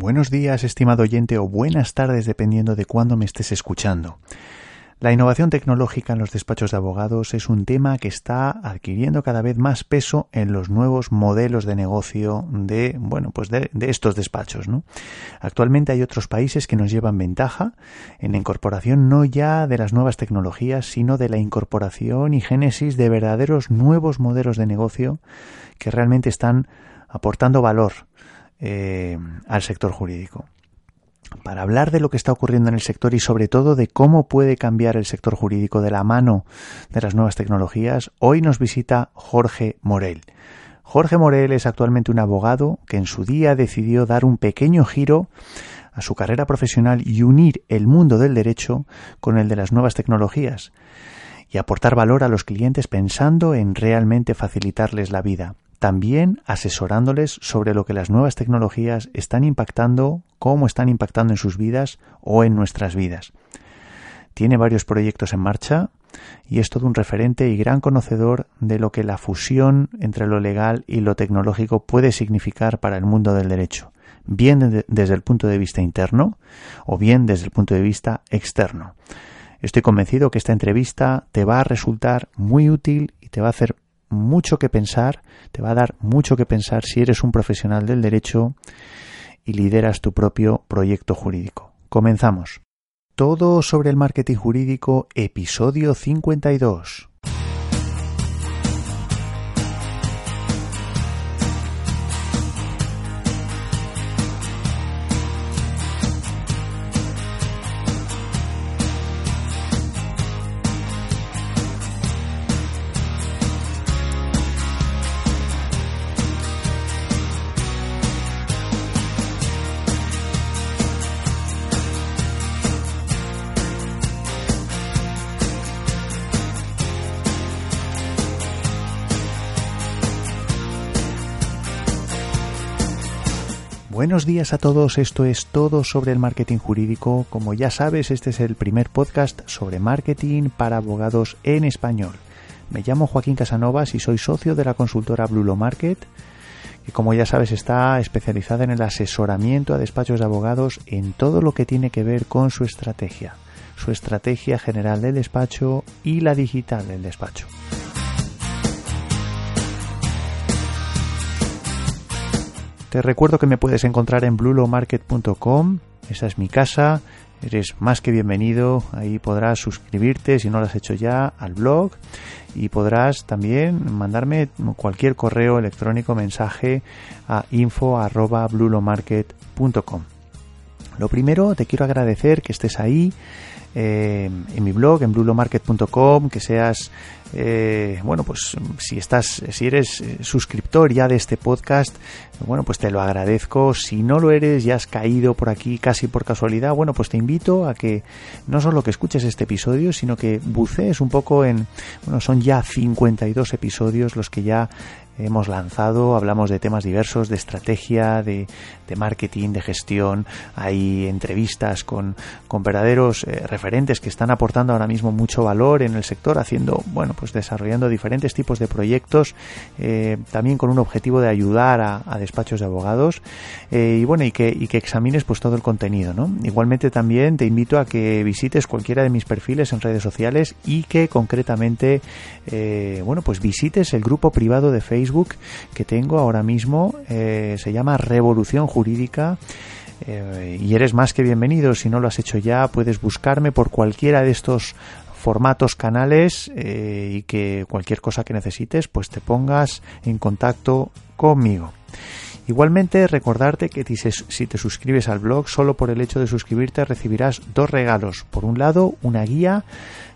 Buenos días, estimado oyente, o buenas tardes, dependiendo de cuándo me estés escuchando. La innovación tecnológica en los despachos de abogados es un tema que está adquiriendo cada vez más peso en los nuevos modelos de negocio de, bueno, pues de, estos despachos. Actualmente hay otros países que nos llevan ventaja en la incorporación no ya de las nuevas tecnologías, sino de la incorporación y génesis de verdaderos nuevos modelos de negocio que realmente están aportando valor eh, al sector jurídico para hablar de lo que está ocurriendo en el sector y sobre todo de cómo puede cambiar el sector jurídico de la mano de las nuevas tecnologías, hoy nos visita Jorge Morel. Jorge Morel es actualmente un abogado que en su día decidió dar un pequeño giro a su carrera profesional y unir el mundo del derecho con el de las nuevas tecnologías y aportar valor a los clientes pensando en realmente facilitarles la vida también asesorándoles sobre lo que las nuevas tecnologías están impactando, cómo están impactando en sus vidas o en nuestras vidas. Tiene varios proyectos en marcha y es todo un referente y gran conocedor de lo que la fusión entre lo legal y lo tecnológico puede significar para el mundo del derecho, bien desde el punto de vista interno o bien desde el punto de vista externo. Estoy convencido que esta entrevista te va a resultar muy útil y te va a hacer mucho que pensar, te va a dar mucho que pensar si eres un profesional del derecho y lideras tu propio proyecto jurídico. Comenzamos. Todo sobre el marketing jurídico, episodio 52. Buenos días a todos, esto es todo sobre el marketing jurídico. Como ya sabes, este es el primer podcast sobre marketing para abogados en español. Me llamo Joaquín Casanovas y soy socio de la consultora Blulo Market, que como ya sabes está especializada en el asesoramiento a despachos de abogados en todo lo que tiene que ver con su estrategia, su estrategia general del despacho y la digital del despacho. Te recuerdo que me puedes encontrar en blulomarket.com, esa es mi casa, eres más que bienvenido, ahí podrás suscribirte si no lo has hecho ya al blog. Y podrás también mandarme cualquier correo electrónico, mensaje a info@blulomarket.com. Lo primero, te quiero agradecer que estés ahí eh, en mi blog, en blulomarket.com, que seas, eh, bueno, pues si estás, si eres eh, suscriptor ya de este podcast, bueno, pues te lo agradezco. Si no lo eres, ya has caído por aquí casi por casualidad, bueno, pues te invito a que no solo que escuches este episodio, sino que bucees un poco en, bueno, son ya 52 episodios los que ya hemos lanzado, hablamos de temas diversos, de estrategia, de, marketing, de gestión, hay entrevistas con, con verdaderos eh, referentes que están aportando ahora mismo mucho valor en el sector, haciendo, bueno, pues desarrollando diferentes tipos de proyectos, eh, también con un objetivo de ayudar a, despachos de abogados, eh, y bueno, y que, y que examines pues todo el contenido, ¿no? Igualmente también te invito a que visites cualquiera de mis perfiles en redes sociales y que concretamente, bueno, pues visites el grupo privado de Facebook que tengo ahora mismo. Eh, se llama Revolución Jurídica. Eh, y eres más que bienvenido. Si no lo has hecho ya, puedes buscarme por cualquiera de estos formatos, canales eh, y que cualquier cosa que necesites, pues te pongas en contacto conmigo. Igualmente, recordarte que si te suscribes al blog, solo por el hecho de suscribirte recibirás dos regalos. Por un lado, una guía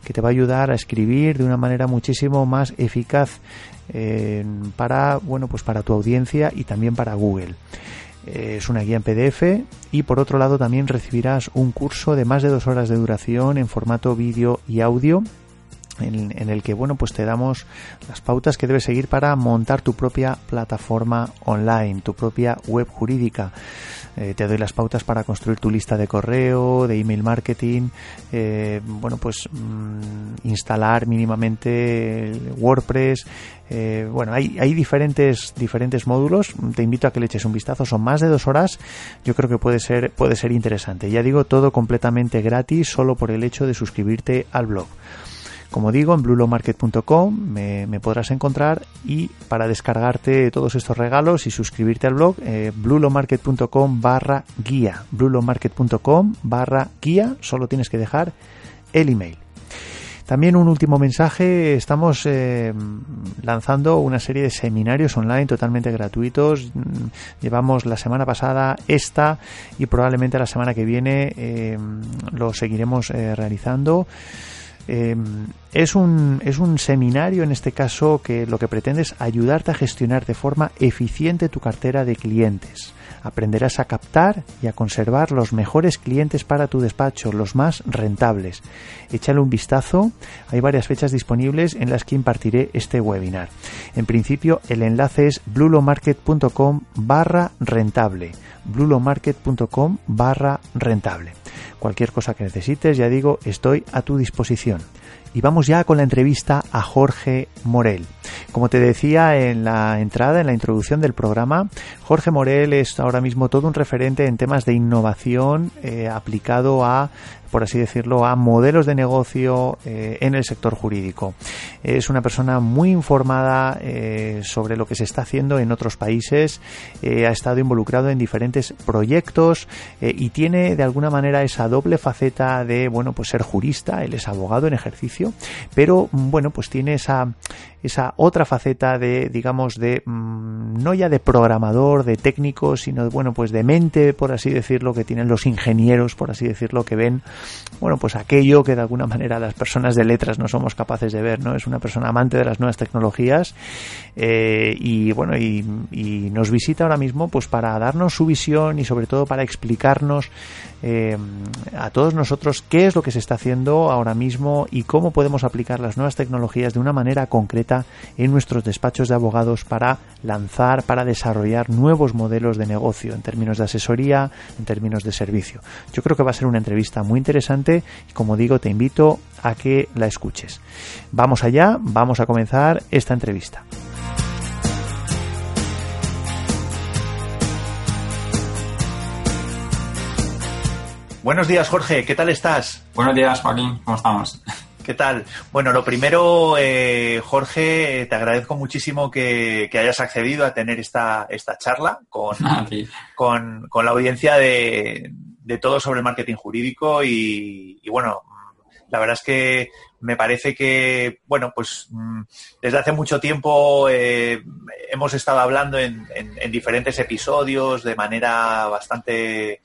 que te va a ayudar a escribir de una manera muchísimo más eficaz para, bueno, pues para tu audiencia y también para Google. Eh, es una guía en PDF y por otro lado también recibirás un curso de más de dos horas de duración en formato vídeo y audio en, el que bueno pues te damos las pautas que debes seguir para montar tu propia plataforma online, tu propia web jurídica. Eh, te doy las pautas para construir tu lista de correo, de email marketing, eh, bueno pues mm, instalar mínimamente WordPress. Eh, bueno, hay, hay diferentes, diferentes módulos. Te invito a que le eches un vistazo. Son más de dos horas. Yo creo que puede ser, puede ser interesante. Ya digo, todo completamente gratis, solo por el hecho de suscribirte al blog. Como digo, en blulomarket.com me, podrás encontrar y para descargarte todos estos regalos y suscribirte al blog, eh, blulomarket.com barra guía. blulomarket.com barra guía, solo tienes que dejar el email. También un último mensaje, estamos eh, lanzando una serie de seminarios online totalmente gratuitos. Llevamos la semana pasada esta y probablemente la semana que viene eh, lo seguiremos eh, realizando. Em, es, un, es un seminario en este caso que lo que pretende es ayudarte a gestionar de forma eficiente tu cartera de clientes. Aprenderás a captar y a conservar los mejores clientes para tu despacho, los más rentables. Échale un vistazo, hay varias fechas disponibles en las que impartiré este webinar. En principio, el enlace es blulomarket.com barra rentable. blulomarket.com barra rentable. Cualquier cosa que necesites, ya digo, estoy a tu disposición. Y vamos ya con la entrevista a Jorge Morel. Como te decía en la entrada, en la introducción del programa, Jorge Morel es ahora mismo todo un referente en temas de innovación eh, aplicado a por así decirlo, a modelos de negocio eh, en el sector jurídico. Es una persona muy informada eh, sobre lo que se está haciendo en otros países, eh, ha estado involucrado en diferentes proyectos y tiene de alguna manera esa doble faceta de, bueno, pues ser jurista, él es abogado en ejercicio, pero bueno, pues tiene esa, esa otra faceta de, digamos, de, mm, no ya de programador, de técnico, sino, bueno, pues de mente, por así decirlo, que tienen los ingenieros, por así decirlo, que ven bueno, pues aquello que de alguna manera las personas de letras no somos capaces de ver, ¿no? Es una persona amante de las nuevas tecnologías eh, y bueno, y, nos visita ahora mismo pues para darnos su visión y sobre todo para explicarnos eh, a todos nosotros qué es lo que se está haciendo ahora mismo y cómo podemos aplicar las nuevas tecnologías de una manera concreta en nuestros despachos de abogados para lanzar, para desarrollar nuevos modelos de negocio en términos de asesoría, en términos de servicio. Yo creo que va a ser una entrevista muy interesante y como digo te invito a que la escuches. Vamos allá, vamos a comenzar esta entrevista. Buenos días, Jorge. ¿Qué tal estás? Buenos días, Joaquín. ¿Cómo estamos? ¿Qué tal? Bueno, lo primero, eh, Jorge, te agradezco muchísimo que, hayas accedido a tener esta, esta charla con, con, con, la audiencia de, de, todo sobre el marketing jurídico y, bueno, la verdad es que me parece que, bueno, pues mm, desde hace mucho tiempo eh, hemos estado hablando en, en, diferentes episodios de manera bastante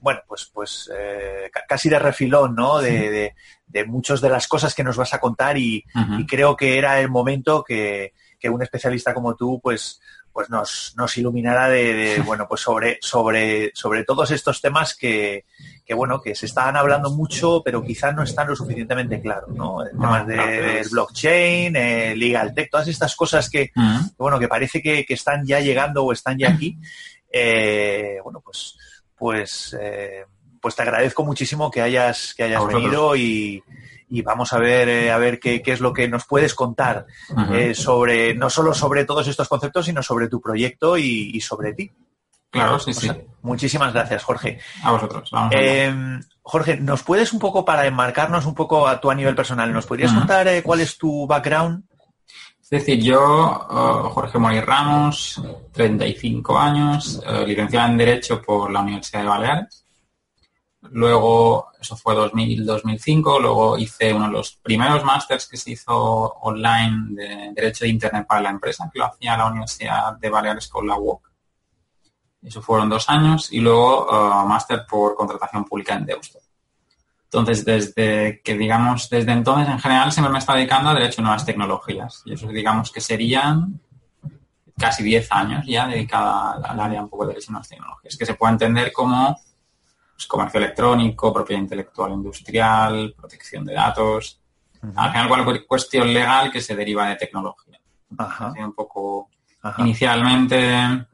bueno, pues, pues eh, casi de refilón, ¿no? De, de, muchas de las cosas que nos vas a contar y, creo que era el momento que, un especialista como tú, pues, pues nos, nos iluminara de, bueno, pues sobre, sobre, sobre todos estos temas que, que, bueno, que se están hablando mucho, pero quizás no están lo suficientemente claros, ¿no? temas de, blockchain, eh, legal tech, todas estas cosas que, bueno, que parece que, están ya llegando o están ya aquí. Eh, bueno, pues pues, eh, pues te agradezco muchísimo que hayas, que hayas venido y, vamos a ver, eh, a ver qué, es lo que nos puedes contar eh, sobre, no solo sobre todos estos conceptos, sino sobre tu proyecto y, sobre ti. Claro, sí, sí. muchísimas gracias, Jorge. A vosotros. Jorge, ¿nos puedes un poco, para enmarcarnos un poco a tu a nivel personal, ¿nos podrías contar cuál es tu background? Es decir, yo, eh, Jorge Mori Ramos, 35 años, eh, licenciado en Derecho por la Universidad de Baleares. Luego, eso fue 2000-2005, luego hice uno de los primeros másters que se hizo online de Derecho de Internet para la empresa, que lo hacía la Universidad de Baleares con la UOC. Eso fueron dos años. Y luego, eh, máster por contratación pública en Deusto. Entonces, desde que, digamos, desde entonces en general siempre me está dedicando a Derecho y Nuevas Tecnologías. Y eso, digamos, que serían casi 10 años ya dedicada al área un poco de Derecho y Nuevas Tecnologías, que se puede entender como pues, comercio electrónico, propiedad intelectual industrial, protección de datos. Al final, cualquier cuestión legal que se deriva de tecnología. Ajá. un poco... Ajá. Inicialmente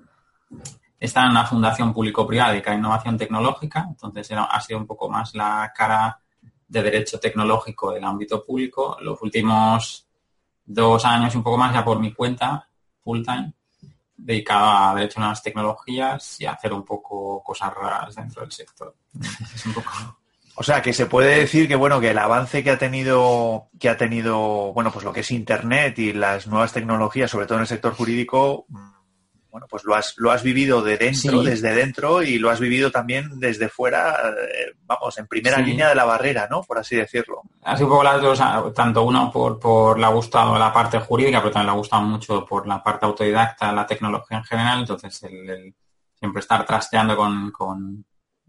está en una fundación público-privada dedicada a innovación tecnológica, entonces ha sido un poco más la cara de derecho tecnológico del ámbito público. Los últimos dos años un poco más ya por mi cuenta, full time, dedicado a derecho a nuevas tecnologías y a hacer un poco cosas raras dentro del sector. O sea, que se puede decir que bueno, que el avance que ha tenido, que ha tenido, bueno, pues lo que es internet y las nuevas tecnologías, sobre todo en el sector jurídico, bueno, pues lo has, lo has vivido de dentro, Sí. desde dentro, y lo has vivido también desde fuera, eh, vamos, en primera Sí. línea de la barrera, ¿no? Por así decirlo. Sido un poco las dos, tanto uno por, por le ha gustado la parte jurídica, pero también le ha gustado mucho por la parte autodidacta, la tecnología en general, entonces el, el siempre estar trasteando con, con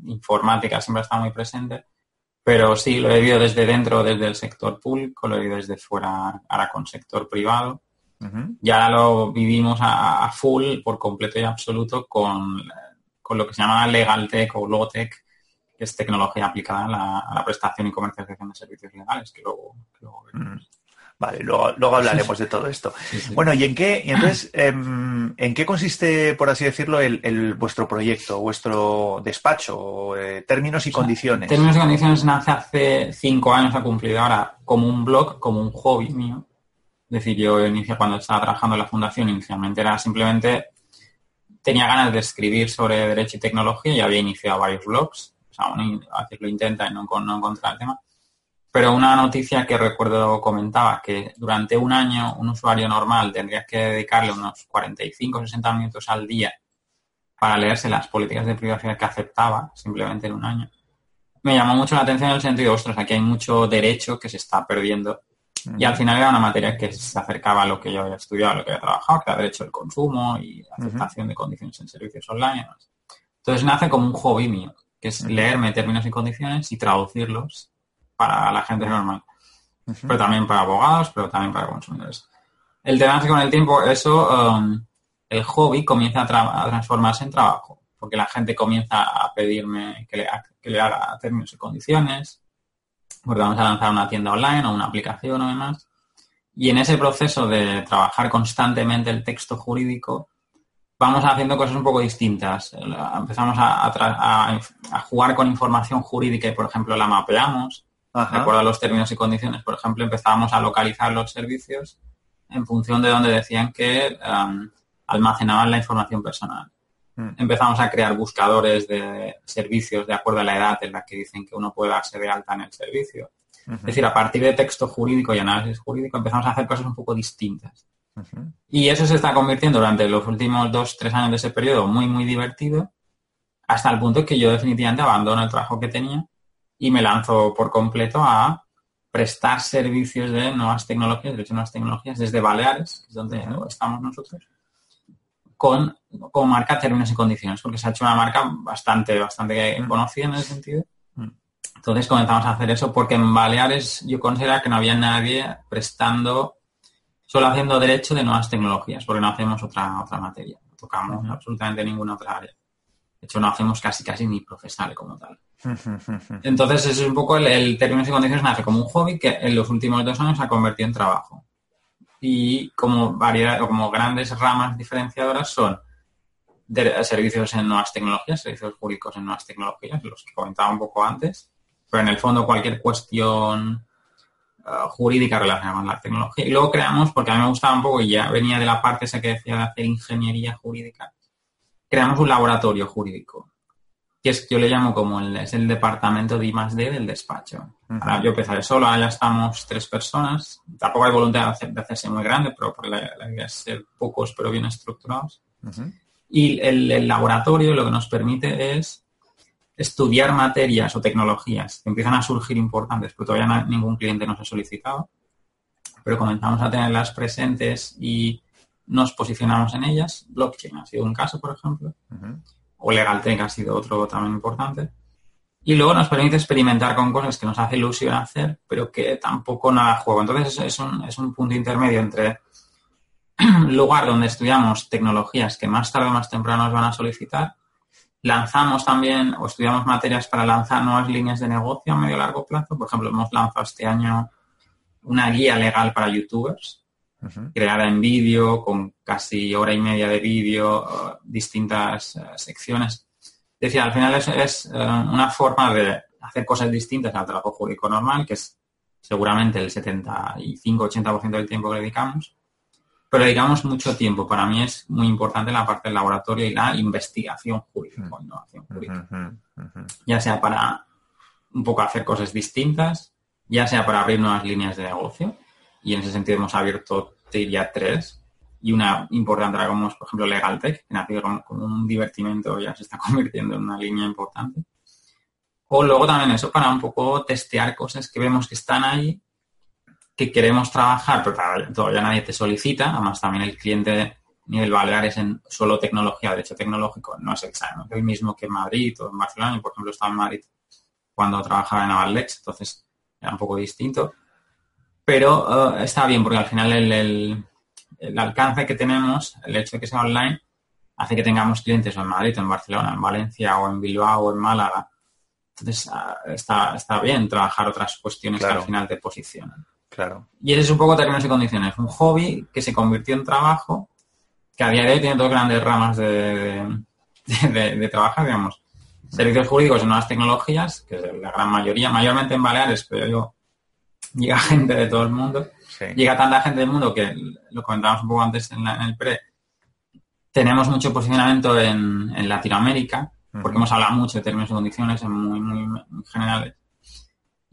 informática siempre está muy presente. Pero sí, lo he vivido desde dentro, desde el sector público, lo he vivido desde fuera, ahora con sector privado. Ujú. Y ahora lo vivimos a, a full, por completo y absoluto, con, con lo que se llama Legal Tech o Logotech, que es tecnología aplicada a la, a la prestación y comercialización de servicios legales, que luego, que luego veremos. Mm. Vale, luego, luego hablaremos de todo esto. Sí, sí. Bueno, ¿y en qué, y entonces, em, en qué consiste, por así decirlo, el, el- vuestro proyecto, vuestro despacho, eh, términos y condiciones? Términos y condiciones nace hace cinco años, ha cumplido ahora como un blog, como un hobby mío. Es decir, yo inicio cuando estaba trabajando en la fundación, inicialmente era simplemente, tenía ganas de escribir sobre derecho y tecnología y había iniciado varios blogs. O sea, uno a lo intenta y no, no el tema. Pero una noticia que recuerdo comentaba que durante un año un usuario normal tendría que dedicarle unos 45 o 60 minutos al día para leerse las políticas de privacidad que aceptaba simplemente en un año. Me llamó mucho la atención en el sentido, ostras, aquí hay mucho derecho que se está perdiendo. Y al final era una materia que se acercaba a lo que yo había estudiado, a lo que había trabajado, que era derecho al consumo y aceptación de condiciones en servicios online. Entonces nace como un hobby mío, que es leerme términos y condiciones y traducirlos para la gente normal. Pero también para abogados, pero también para consumidores. El tema es que con el tiempo eso, um, el hobby comienza a, tra- a transformarse en trabajo, porque la gente comienza a pedirme que le, que le haga términos y condiciones, porque vamos a lanzar una tienda online o una aplicación o demás. Y en ese proceso de trabajar constantemente el texto jurídico, vamos haciendo cosas un poco distintas. Empezamos a, jugar con información jurídica y, por ejemplo, la mapeamos. De Ajá. acuerdo a los términos y condiciones, por ejemplo, empezábamos a localizar los servicios en función de donde decían que um, almacenaban la información personal. Mm. Empezamos a crear buscadores de servicios de acuerdo a la edad en la que dicen que uno puede darse de alta en el servicio. Es decir, a partir de texto jurídico y análisis jurídico empezamos a hacer cosas un poco distintas. Y eso se está convirtiendo durante los últimos dos, tres años de ese periodo muy, muy divertido, hasta el punto que yo definitivamente abandono el trabajo que tenía y me lanzo por completo a prestar servicios de nuevas tecnologías, de hecho nuevas tecnologías desde Baleares, que es donde estamos nosotros, con, con marca términos y condiciones, porque se ha hecho una marca bastante, bastante conocida en ese sentido. Mm. Entonces comenzamos a hacer eso porque en Baleares yo considero que no había nadie prestando, solo haciendo derecho de nuevas tecnologías, porque no hacemos otra, otra materia, no tocamos absolutamente ninguna otra área. De hecho, no hacemos casi casi ni procesal como tal. Entonces, ese es un poco el, el términos y condiciones nace como un hobby que en los últimos dos años se ha convertido en trabajo. Y como variedad, o como grandes ramas diferenciadoras son de- servicios en nuevas tecnologías, servicios jurídicos en nuevas tecnologías, los que comentaba un poco antes, pero en el fondo cualquier cuestión eh, jurídica relacionada con la tecnología. Y luego creamos, porque a mí me gustaba un poco y ya venía de la parte esa que decía de hacer ingeniería jurídica, creamos un laboratorio jurídico que es yo le llamo como el, es el departamento de I D del despacho. Ahora yo empezaré solo, ahora ya estamos tres personas. Tampoco hay voluntad de, hacer- de hacerse muy grande, pero por la, la idea es ser pocos pero bien estructurados. Y el, el laboratorio lo que nos permite es estudiar materias o tecnologías que empiezan a surgir importantes, pero todavía no- ningún cliente nos ha solicitado. Pero comenzamos a tenerlas presentes y nos posicionamos en ellas. Blockchain ha sido un caso, por ejemplo. O LegalTech ha sido otro también importante. Y luego nos permite experimentar con cosas que nos hace ilusión hacer, pero que tampoco nada juego. Entonces es un, es un punto intermedio entre lugar donde estudiamos tecnologías que más tarde o más temprano nos van a solicitar. Lanzamos también o estudiamos materias para lanzar nuevas líneas de negocio a medio largo plazo. Por ejemplo, hemos lanzado este año una guía legal para youtubers, creada en vídeo, con casi hora y media de vídeo, eh, distintas eh, secciones. Decía, al final es, una forma de hacer cosas distintas al trabajo jurídico normal, que es seguramente el 75-80% del tiempo que dedicamos, pero dedicamos mucho tiempo. Para mí es muy importante la parte del laboratorio y la investigación jurídica, innovación jurídica. Ya sea para un poco hacer cosas distintas, ya sea para abrir nuevas líneas de negocio, y en ese sentido hemos abierto, te diría, tres, y una importante era como, por ejemplo, LegalTech, que nació como, un divertimento, ya se está convirtiendo en una línea importante. O luego también eso para un poco testear cosas que vemos que están ahí que queremos trabajar, pero todavía nadie te solicita, además también el cliente nivel Baleares en solo tecnología, derecho tecnológico, no es exactamente el mismo que en Madrid o en Barcelona. y por ejemplo, estaba en Madrid cuando trabajaba en Avalex, entonces era un poco distinto. Pero eh, está bien, porque al final el, el, alcance que tenemos, el hecho de que sea online, hace que tengamos clientes en Madrid, en Barcelona, en Valencia o en Bilbao o en Málaga. Entonces ah, está, está bien trabajar otras cuestiones que al final te posicionan. Claro. Y ese es un poco términos y condiciones. Un hobby que se convirtió en trabajo, que a día de hoy tiene dos grandes ramas de, de, trabajar, digamos. Servicios jurídicos y nuevas tecnologías, que es la gran mayoría, mayormente en Baleares, pero yo llega gente de todo el mundo. Llega tanta gente del mundo que lo comentábamos un poco antes en, el pre. Tenemos mucho posicionamiento en, Latinoamérica, porque hemos hablado mucho de términos y condiciones en muy, muy generales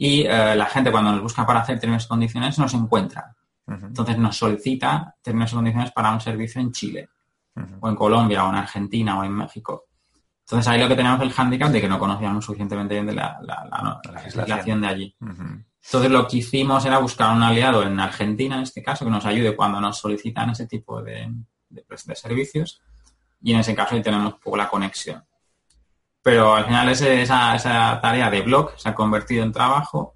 y eh, la gente cuando nos busca para hacer términos y condiciones nos encuentra. Entonces nos solicita términos y condiciones para un servicio en Chile, o en Colombia, o en Argentina, o en México. Entonces ahí lo que tenemos el hándicap de que no conocíamos suficientemente bien de la, legislación de allí. Entonces lo que hicimos era buscar un aliado en Argentina, en este caso, que nos ayude cuando nos solicitan ese tipo de, de servicios. Y en ese caso ahí tenemos poco la conexión. Pero al final esa, esa tarea de blog se ha convertido en trabajo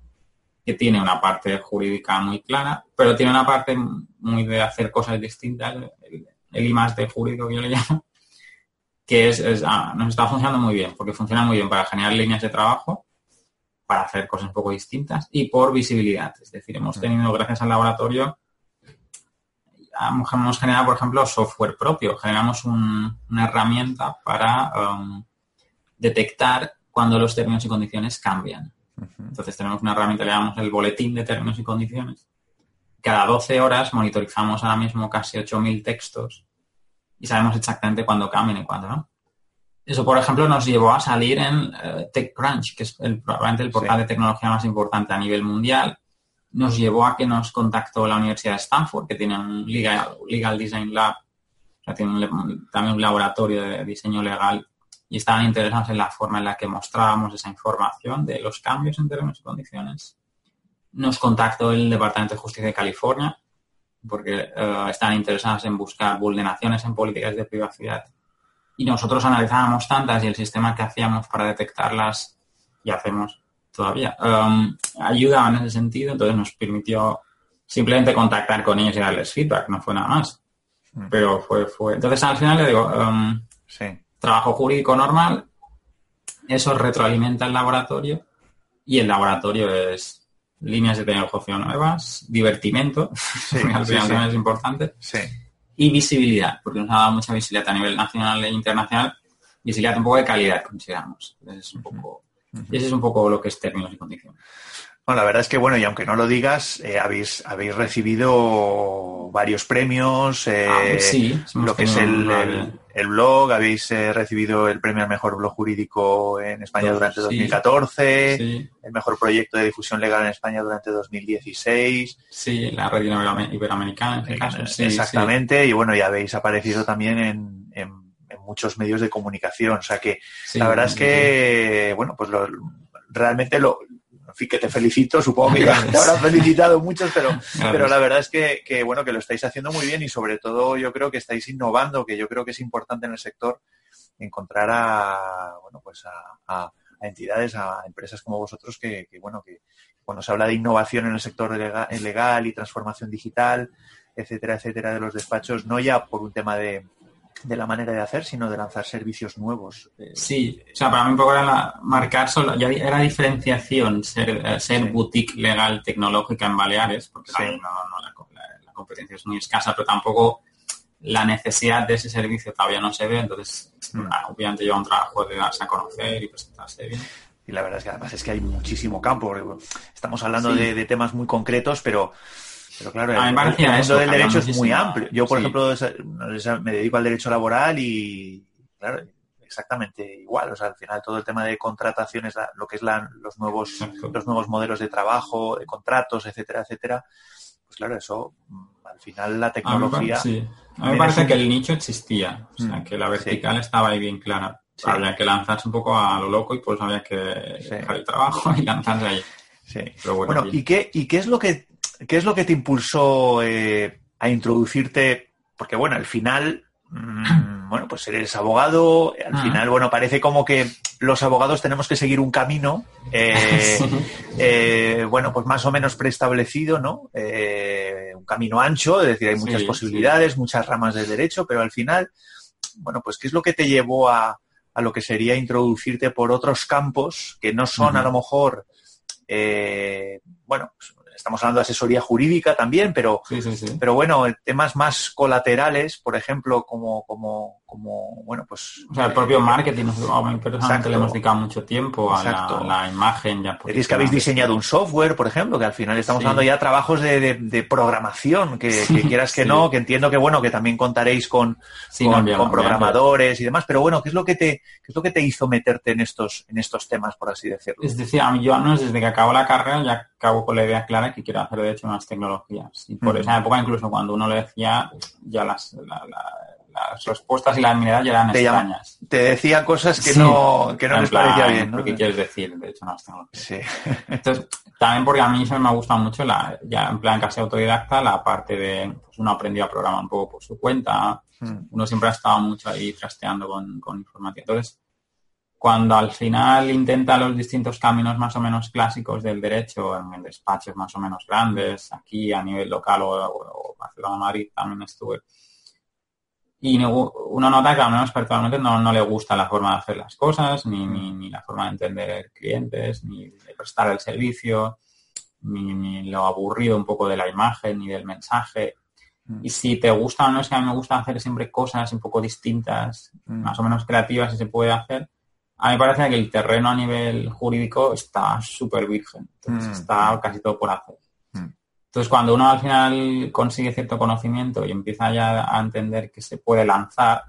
que tiene una parte jurídica muy clara, pero tiene una parte muy de hacer cosas distintas, el, el de jurídico que yo le llamo, que es, ah, nos está funcionando muy bien, porque funciona muy bien para generar líneas de trabajo, para hacer cosas un poco distintas y por visibilidad. Es decir, hemos tenido, gracias al laboratorio, hemos generado, por ejemplo, software propio. Generamos una herramienta para um, detectar cuando los términos y condiciones cambian. Entonces tenemos una herramienta que llamamos el boletín de términos y condiciones. Cada 12 horas monitorizamos ahora mismo casi 8.000 textos y sabemos exactamente cuándo cambian y cuándo no. Eso, por ejemplo, nos llevó a salir en eh, TechCrunch, que es el, probablemente el portal de tecnología más importante a nivel mundial. Nos llevó a que nos contactó la Universidad de Stanford, que tiene un Legal, legal Design Lab, o sea, tiene también un laboratorio de diseño legal y estaban interesados en la forma en la que mostrábamos esa información de los cambios en términos y condiciones. Nos contactó el Departamento de Justicia de California porque uh, estaban interesados en buscar vulneraciones en políticas de privacidad. Y nosotros analizábamos tantas y el sistema que hacíamos para detectarlas, y hacemos todavía, um, ayudaba en ese sentido, entonces nos permitió simplemente contactar con ellos y darles feedback, no fue nada más. Mm. Pero fue, fue. Entonces al final le digo, um, sí trabajo jurídico normal, eso retroalimenta el laboratorio y el laboratorio es líneas de negocio nuevas, divertimento, al final es importante, y visibilidad, porque nos ha dado mucha visibilidad a nivel nacional e internacional, visibilidad un poco de calidad, consideramos. es un poco, ese es un poco lo que es términos y condiciones. Bueno, la verdad es que, bueno, y aunque no lo digas, eh, habéis, habéis recibido varios premios, eh, ah, sí, lo que es el, el, blog, habéis eh, recibido el premio al mejor blog jurídico en España durante 2014, el mejor proyecto de difusión legal en España durante 2016. Sí, la red iberoamericana en este caso. Exactamente, y bueno, ya habéis aparecido también en, en, muchos medios de comunicación, o sea que la verdad es que, bueno, pues lo, realmente lo, fin, que te felicito, supongo que ya te habrán felicitado muchos, pero, pero la verdad es que, bueno, que lo estáis haciendo muy bien y sobre todo yo creo que estáis innovando, que yo creo que es importante en el sector encontrar a, bueno, pues a, entidades, a empresas como vosotros que, bueno, que cuando se habla de innovación en el sector legal, y transformación digital, etcétera, etcétera, de los despachos, no ya por un tema de, de la manera de hacer, sino de lanzar servicios nuevos. Eh. Sí, o sea, para mí un poco era marcar solo, ya era diferenciación ser, eh, boutique legal tecnológica en Baleares, porque la, competencia es muy escasa, pero tampoco la necesidad de ese servicio todavía no se ve, entonces mm. obviamente lleva un trabajo de darse a conocer y presentarse bien. Y la verdad es que además es que hay muchísimo campo. Estamos hablando de, temas muy concretos, pero, pero claro, el, mundo del derecho es muy amplio. Yo, por ejemplo, me dedico al derecho laboral y, claro, exactamente igual. O sea, al final todo el tema de contrataciones, lo que es los nuevos los nuevos modelos de trabajo, de contratos, etcétera, etcétera. Pues claro, eso mm, al final la tecnología. A mí, me parece que el nicho existía, o sea, mm, que la vertical estaba ahí bien clara. Había que lanzarse un poco a lo loco y pues había que dejar el trabajo y lanzarse ahí. Sí. bueno, ¿y, qué, ¿y qué es lo que qué es lo que te impulsó eh, a introducirte? Porque bueno, al final, mm, bueno, pues eres abogado, al final, bueno, parece como que los abogados tenemos que seguir un camino, eh, eh, bueno, pues más o menos preestablecido, ¿no? un camino ancho, es decir, hay muchas posibilidades, muchas ramas del derecho, pero al final, bueno, pues ¿qué es lo que te llevó a, a lo que sería introducirte por otros campos que no son a lo mejor, eh, bueno, estamos hablando de asesoría jurídica también, pero, pero bueno, temas más colaterales, por ejemplo, como, como, como bueno, pues... O sea, el propio marketing, personalmente le hemos dedicado mucho tiempo a la, imagen. Ya es que habéis diseñado un software, por ejemplo, que al final estamos hablando ya de trabajos de, programación, que, quieras que no, que entiendo que bueno, que también contaréis con, con, programadores y demás, pero bueno, ¿qué es lo que te, qué es lo que te hizo meterte en estos, en estos temas, por así decirlo? Es decir, a mí yo no desde que acabo la carrera ya acabo con la idea clara que quiero hacer de hecho unas tecnologías. Y por esa época incluso cuando uno le decía ya las, las respuestas y las miradas ya eran extrañas. te decía cosas que no, que no les parecía bien. ¿no? ¿Qué quieres decir? De hecho, no tengo. Sí. Entonces, también porque a mí se me ha gustado mucho, la, ya en plan casi autodidacta, la parte de pues uno aprendió a programar un poco por su cuenta, hmm. uno siempre ha estado mucho ahí trasteando con, con información. Entonces, cuando al final intenta los distintos caminos más o menos clásicos del derecho en, despachos más o menos grandes, aquí a nivel local o, o Barcelona, Madrid también estuve, y uno nota que al menos personalmente no, no, le gusta la forma de hacer las cosas, ni, ni, la forma de entender clientes, ni de prestar el servicio, ni, lo aburrido un poco de la imagen, ni del mensaje. Y si te gusta o no, es que a mí me gusta hacer siempre cosas un poco distintas, más o menos creativas, si se puede hacer. A mí me parece que el terreno a nivel jurídico está súper virgen. Entonces mm. está casi todo por hacer. Entonces, cuando uno al final consigue cierto conocimiento y empieza ya a entender que se puede lanzar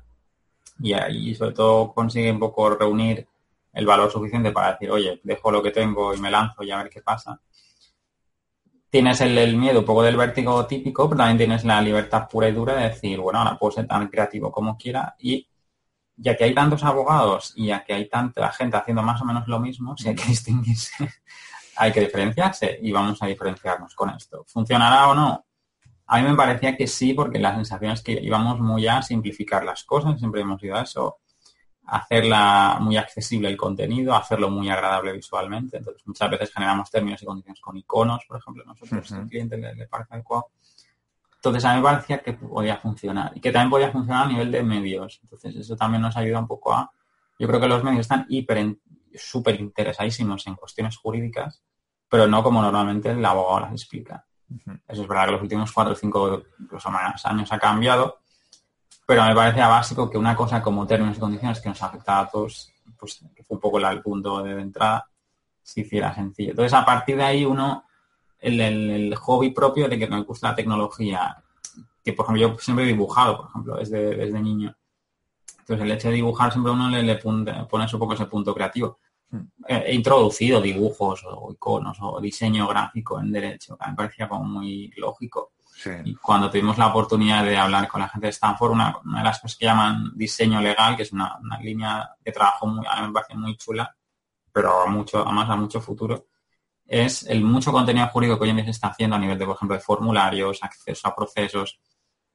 y, ahí sobre todo consigue un poco reunir el valor suficiente para decir, oye, dejo lo que tengo y me lanzo y a ver qué pasa. Tienes el, miedo un poco del vértigo típico, pero también tienes la libertad pura y dura de decir, bueno, ahora puedo ser tan creativo como quiera y ya que hay tantos abogados y ya que hay tanta gente haciendo más o menos lo mismo, si hay que distinguirse hay que diferenciarse y vamos a diferenciarnos con esto. ¿Funcionará o no? A mí me parecía que sí, porque la sensación es que íbamos muy a simplificar las cosas, siempre hemos ido a eso, hacerla muy accesible el contenido, hacerlo muy agradable visualmente. Entonces, muchas veces generamos términos y condiciones con iconos, por ejemplo, nosotros uh cliente le, parece adecuado. Entonces, a mí me parecía que podía funcionar y que también podía funcionar a nivel de medios. Entonces, eso también nos ayuda un poco a... Yo creo que los medios están hiper súper interesadísimos en cuestiones jurídicas, pero no como normalmente el abogado las explica. Eso es verdad que los últimos cuatro o cinco, incluso más años ha cambiado, pero me parece básico que una cosa como términos y condiciones que nos afecta a todos, pues que fue un poco el punto de entrada, se hiciera sencillo. Entonces, a partir de ahí, uno, el, hobby propio de que me gusta la tecnología, que por ejemplo yo siempre he dibujado, por ejemplo, desde, desde niño. Entonces, el hecho de dibujar siempre uno le, le pone, pone un poco ese punto creativo he introducido dibujos o iconos o diseño gráfico en derecho, que me parecía como muy lógico. Y cuando tuvimos la oportunidad de hablar con la gente de Stanford, una, de las cosas que llaman diseño legal, que es una, línea de trabajo muy, a mí me parece muy chula, pero mucho, además a mucho futuro, es el mucho contenido jurídico que hoy en día se está haciendo a nivel de, por ejemplo, de formularios, acceso a procesos,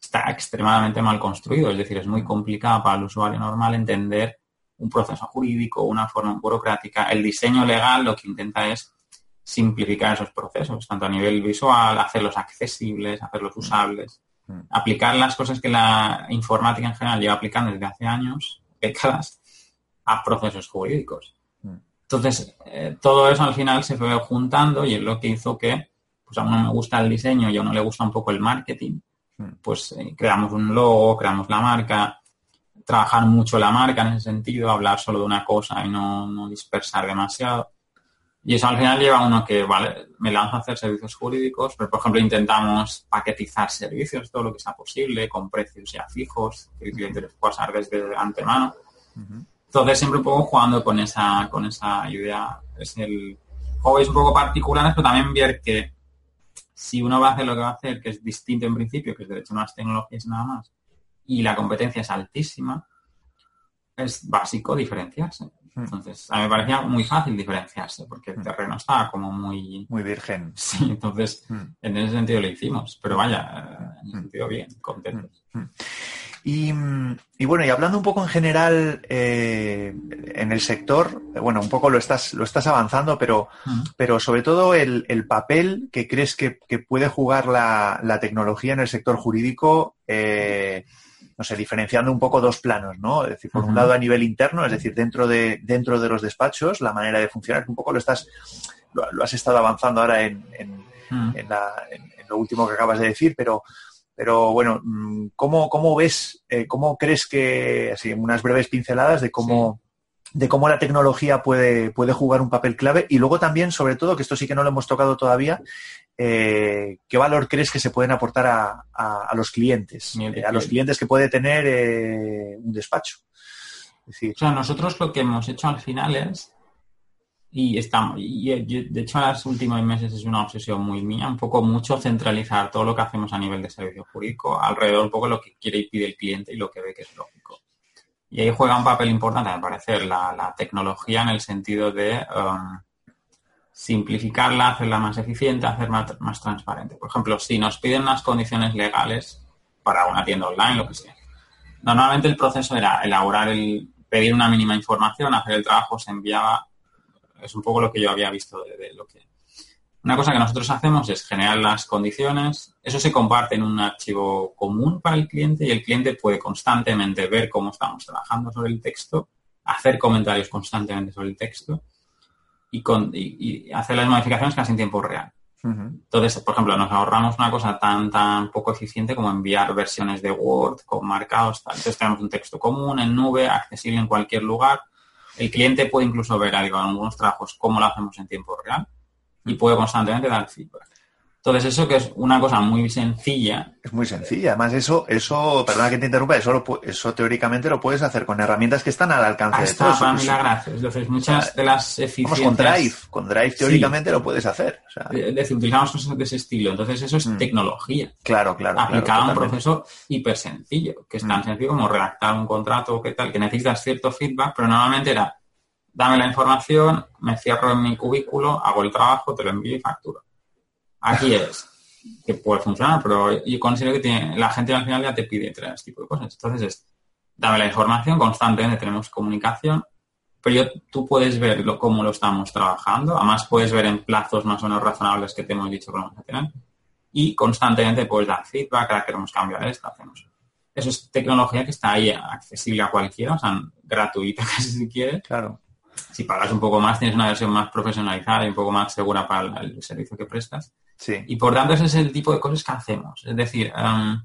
está extremadamente mal construido, es decir, es muy complicado para el usuario normal entender un proceso jurídico, una forma burocrática. El diseño legal lo que intenta es simplificar esos procesos, tanto a nivel visual, hacerlos accesibles, hacerlos usables. mm. aplicar las cosas que la informática en general lleva aplicando desde hace años, décadas, a procesos jurídicos. Mm. Entonces, eh, todo eso al final se fue juntando y es lo que hizo que, pues a uno me gusta el diseño y a uno le gusta un poco el marketing, mm. pues eh, creamos un logo, creamos la marca, trabajar mucho la marca en ese sentido, hablar solo de una cosa y no dispersar demasiado. Y eso al final lleva a uno que, vale, me lanzo a hacer servicios jurídicos, pero por ejemplo intentamos paquetizar servicios todo lo que sea posible, con precios ya fijos, que el cliente les pueda saber desde antemano. Entonces siempre un poco jugando con esa, con esa idea. Es el juego es un poco particular, pero también ver que si uno va a hacer lo que va a hacer, que es distinto en principio, que es derecho a las tecnologías nada más, y la competencia es altísima, es básico diferenciarse. Mm. Entonces, a mí me parecía muy fácil diferenciarse porque el mm. terreno estaba como muy... Muy virgen. Sí, entonces, mm. en ese sentido lo hicimos. Pero vaya, en ese sentido bien, contentos. Y, bueno, y hablando un poco en general eh, en el sector, bueno, un poco lo estás, lo estás avanzando, pero, pero sobre todo el, papel que crees que, puede jugar la, la, tecnología en el sector jurídico eh, no sé, diferenciando un poco dos planos, ¿no? Es decir, por un lado a nivel interno, es decir, dentro de, dentro de los despachos, la manera de funcionar, un poco lo estás, lo, has estado avanzando ahora en, en, lo último que acabas de decir, pero, pero bueno, mm, ¿cómo, cómo ves, eh, cómo crees que, así, unas breves pinceladas de cómo, de cómo la tecnología puede, puede jugar un papel clave y luego también, sobre todo, que esto sí que no lo hemos tocado todavía, eh, ¿qué valor crees que se pueden aportar a, los clientes? Eh, a los clientes que puede tener eh, un despacho. o sea, nosotros lo que hemos hecho al final es, y estamos, y de hecho en los últimos meses es una obsesión muy mía, un poco mucho centralizar todo lo que hacemos a nivel de servicio jurídico alrededor un poco lo que quiere y pide el cliente y lo que ve que es lógico. Y ahí juega un papel importante, me parece, la, tecnología en el sentido de um, simplificarla, hacerla más eficiente, hacerla más, transparente. Por ejemplo, si nos piden unas condiciones legales para una tienda online, lo que sea. Normalmente el proceso era elaborar el, pedir una mínima información, hacer el trabajo, se enviaba. Es un poco lo que yo había visto de lo que una cosa que nosotros hacemos es generar las condiciones, eso se comparte en un archivo común para el cliente y el cliente puede constantemente ver cómo estamos trabajando sobre el texto, hacer comentarios constantemente sobre el texto y, con, hacer las modificaciones casi en tiempo real. Entonces, por ejemplo, nos ahorramos una cosa tan, tan poco eficiente como enviar versiones de Word con marcados. Tal. Entonces tenemos un texto común en nube, accesible en cualquier lugar. El cliente puede incluso ver algo en algunos trabajos cómo lo hacemos en tiempo real y puede constantemente dar feedback. Entonces, eso que es una cosa muy sencilla. Es muy sencilla. Además, eso, eso, perdona que te interrumpa, eso, eso teóricamente lo puedes hacer con herramientas que están al alcance de todos. para mí la gracia. Entonces, muchas de las eficiencias... Vamos, con Drive. Con Drive teóricamente lo puedes hacer. Es decir, utilizamos cosas de ese estilo. Entonces, eso es mm. tecnología. Claro, claro. Aplicada a un proceso hiper sencillo, que es tan mm. sencillo como redactar un contrato o qué tal, que necesitas cierto feedback, pero normalmente era dame la información, me cierro en mi cubículo, hago el trabajo, te lo envío y facturo. Aquí es que puede funcionar, pero yo considero que tiene, la gente al final ya te pide tres tipos de cosas. Entonces es, dame la información constantemente, tenemos comunicación, pero tú puedes ver cómo lo estamos trabajando, además puedes ver en plazos más o menos razonables que te hemos dicho que vamos a tener, y constantemente puedes dar feedback, ahora queremos cambiar esto, hacemos. Eso es tecnología que está ahí accesible a cualquiera, o sea, gratuita casi si quieres. Claro si pagas un poco más, tienes una versión más profesionalizada y un poco más segura para el, servicio que prestas. Sí. Y por tanto, ese es el tipo de cosas que hacemos. Es decir, em,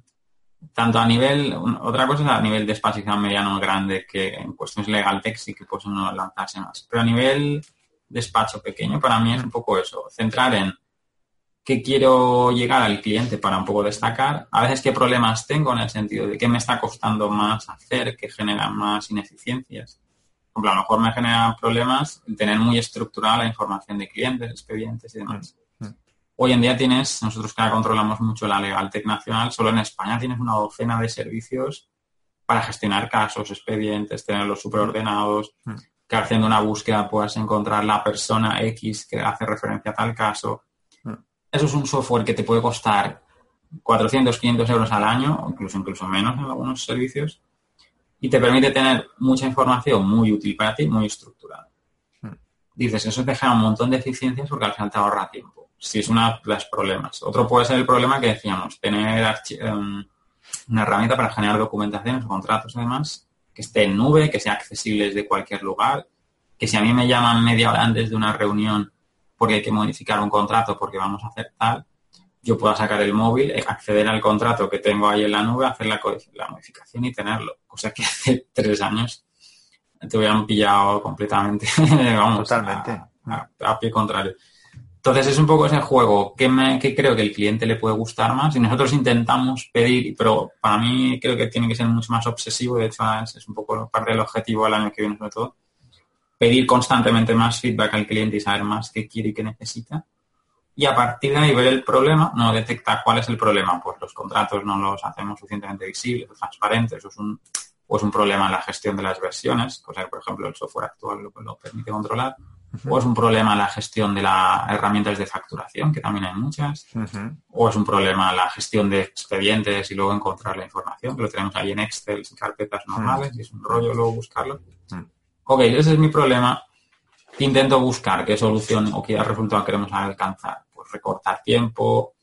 tanto a nivel, otra cosa es a nivel de espacio mediano grande, que en cuestiones legal tech sí que puede uno lanzarse más. Pero a nivel despacho pequeño, para mí es un poco eso, centrar en qué quiero llegar al cliente para un poco destacar, a veces qué problemas tengo en el sentido de qué me está costando más hacer, qué genera más ineficiencias ejemplo, a lo mejor me genera problemas el tener muy estructurada la información de clientes, expedientes y demás. Mm, mm. Hoy en día tienes, nosotros que controlamos mucho la legal tech nacional, solo en España tienes una docena de servicios para gestionar casos, expedientes, tenerlos superordenados, mm. que haciendo una búsqueda puedas encontrar la persona X que hace referencia a tal caso. Eso es un software que te puede costar 400, 500 euros al año, incluso, incluso menos en algunos servicios, y te permite tener mucha información muy útil para ti, muy estructurada. Hmm. Dices, eso te deja un montón de eficiencias porque al final te ahorra tiempo. Si es uno de los problemas. Otro puede ser el problema que decíamos, tener em, una herramienta para generar documentaciones contratos además que esté en nube, que sea accesible desde cualquier lugar, que si a mí me llaman media hora antes de una reunión porque hay que modificar un contrato porque vamos a hacer tal, yo pueda sacar el móvil, acceder al contrato que tengo ahí en la nube, hacer la, la modificación y tenerlo. Cosa que hace tres años te hubieran pillado completamente, vamos, Totalmente. A, pie contrario. Entonces es un poco ese juego que, me, que creo que el cliente le puede gustar más y nosotros intentamos pedir, pero para mí creo que tiene que ser mucho más obsesivo, de hecho es, un poco parte del objetivo del año que viene sobre todo, pedir constantemente más feedback al cliente y saber más qué quiere y qué necesita y a partir de ahí ver el problema, no detectar cuál es el problema, pues los contratos no los hacemos suficientemente visibles, transparentes, o es un, o es un problema en la gestión de las versiones, cosa que por ejemplo el software actual lo, lo permite controlar, o es un problema en la gestión de las herramientas de facturación, que también hay muchas, o es un problema en la gestión de expedientes y luego encontrar la información, que lo tenemos ahí en Excel y carpetas normales, y es un rollo luego buscarlo. Ok, ese es mi problema. Intento buscar qué solución o qué resultado queremos alcanzar recortar tiempo,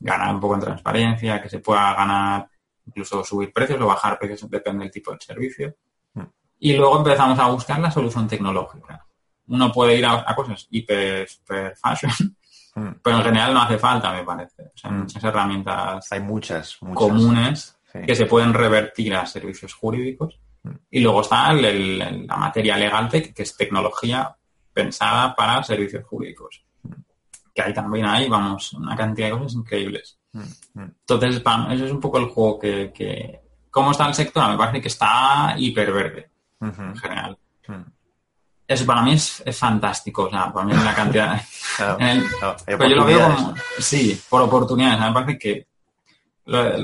ganar un poco en transparencia, que se pueda ganar, incluso subir precios o bajar precios, depende del tipo de servicio. Mm. Y luego empezamos a buscar la solución tecnológica. Uno puede ir a, cosas hiper, fashion, mm. pero en general no hace falta, me parece. O sea, hay mm. muchas herramientas hay muchas, comunes que se pueden revertir a servicios jurídicos. Y luego está la materia legal que es tecnología pensada para servicios jurídicos que ahí también hay, vamos, una cantidad de cosas increíbles. Mm, mm. Entonces, eso es un poco el juego que, ¿Cómo está el sector? Me parece que está hiperverde, en general. Mm. Eso para mí es, fantástico, o sea, para mí la cantidad... pero yo lo veo como... Sí, por oportunidades. Me parece que...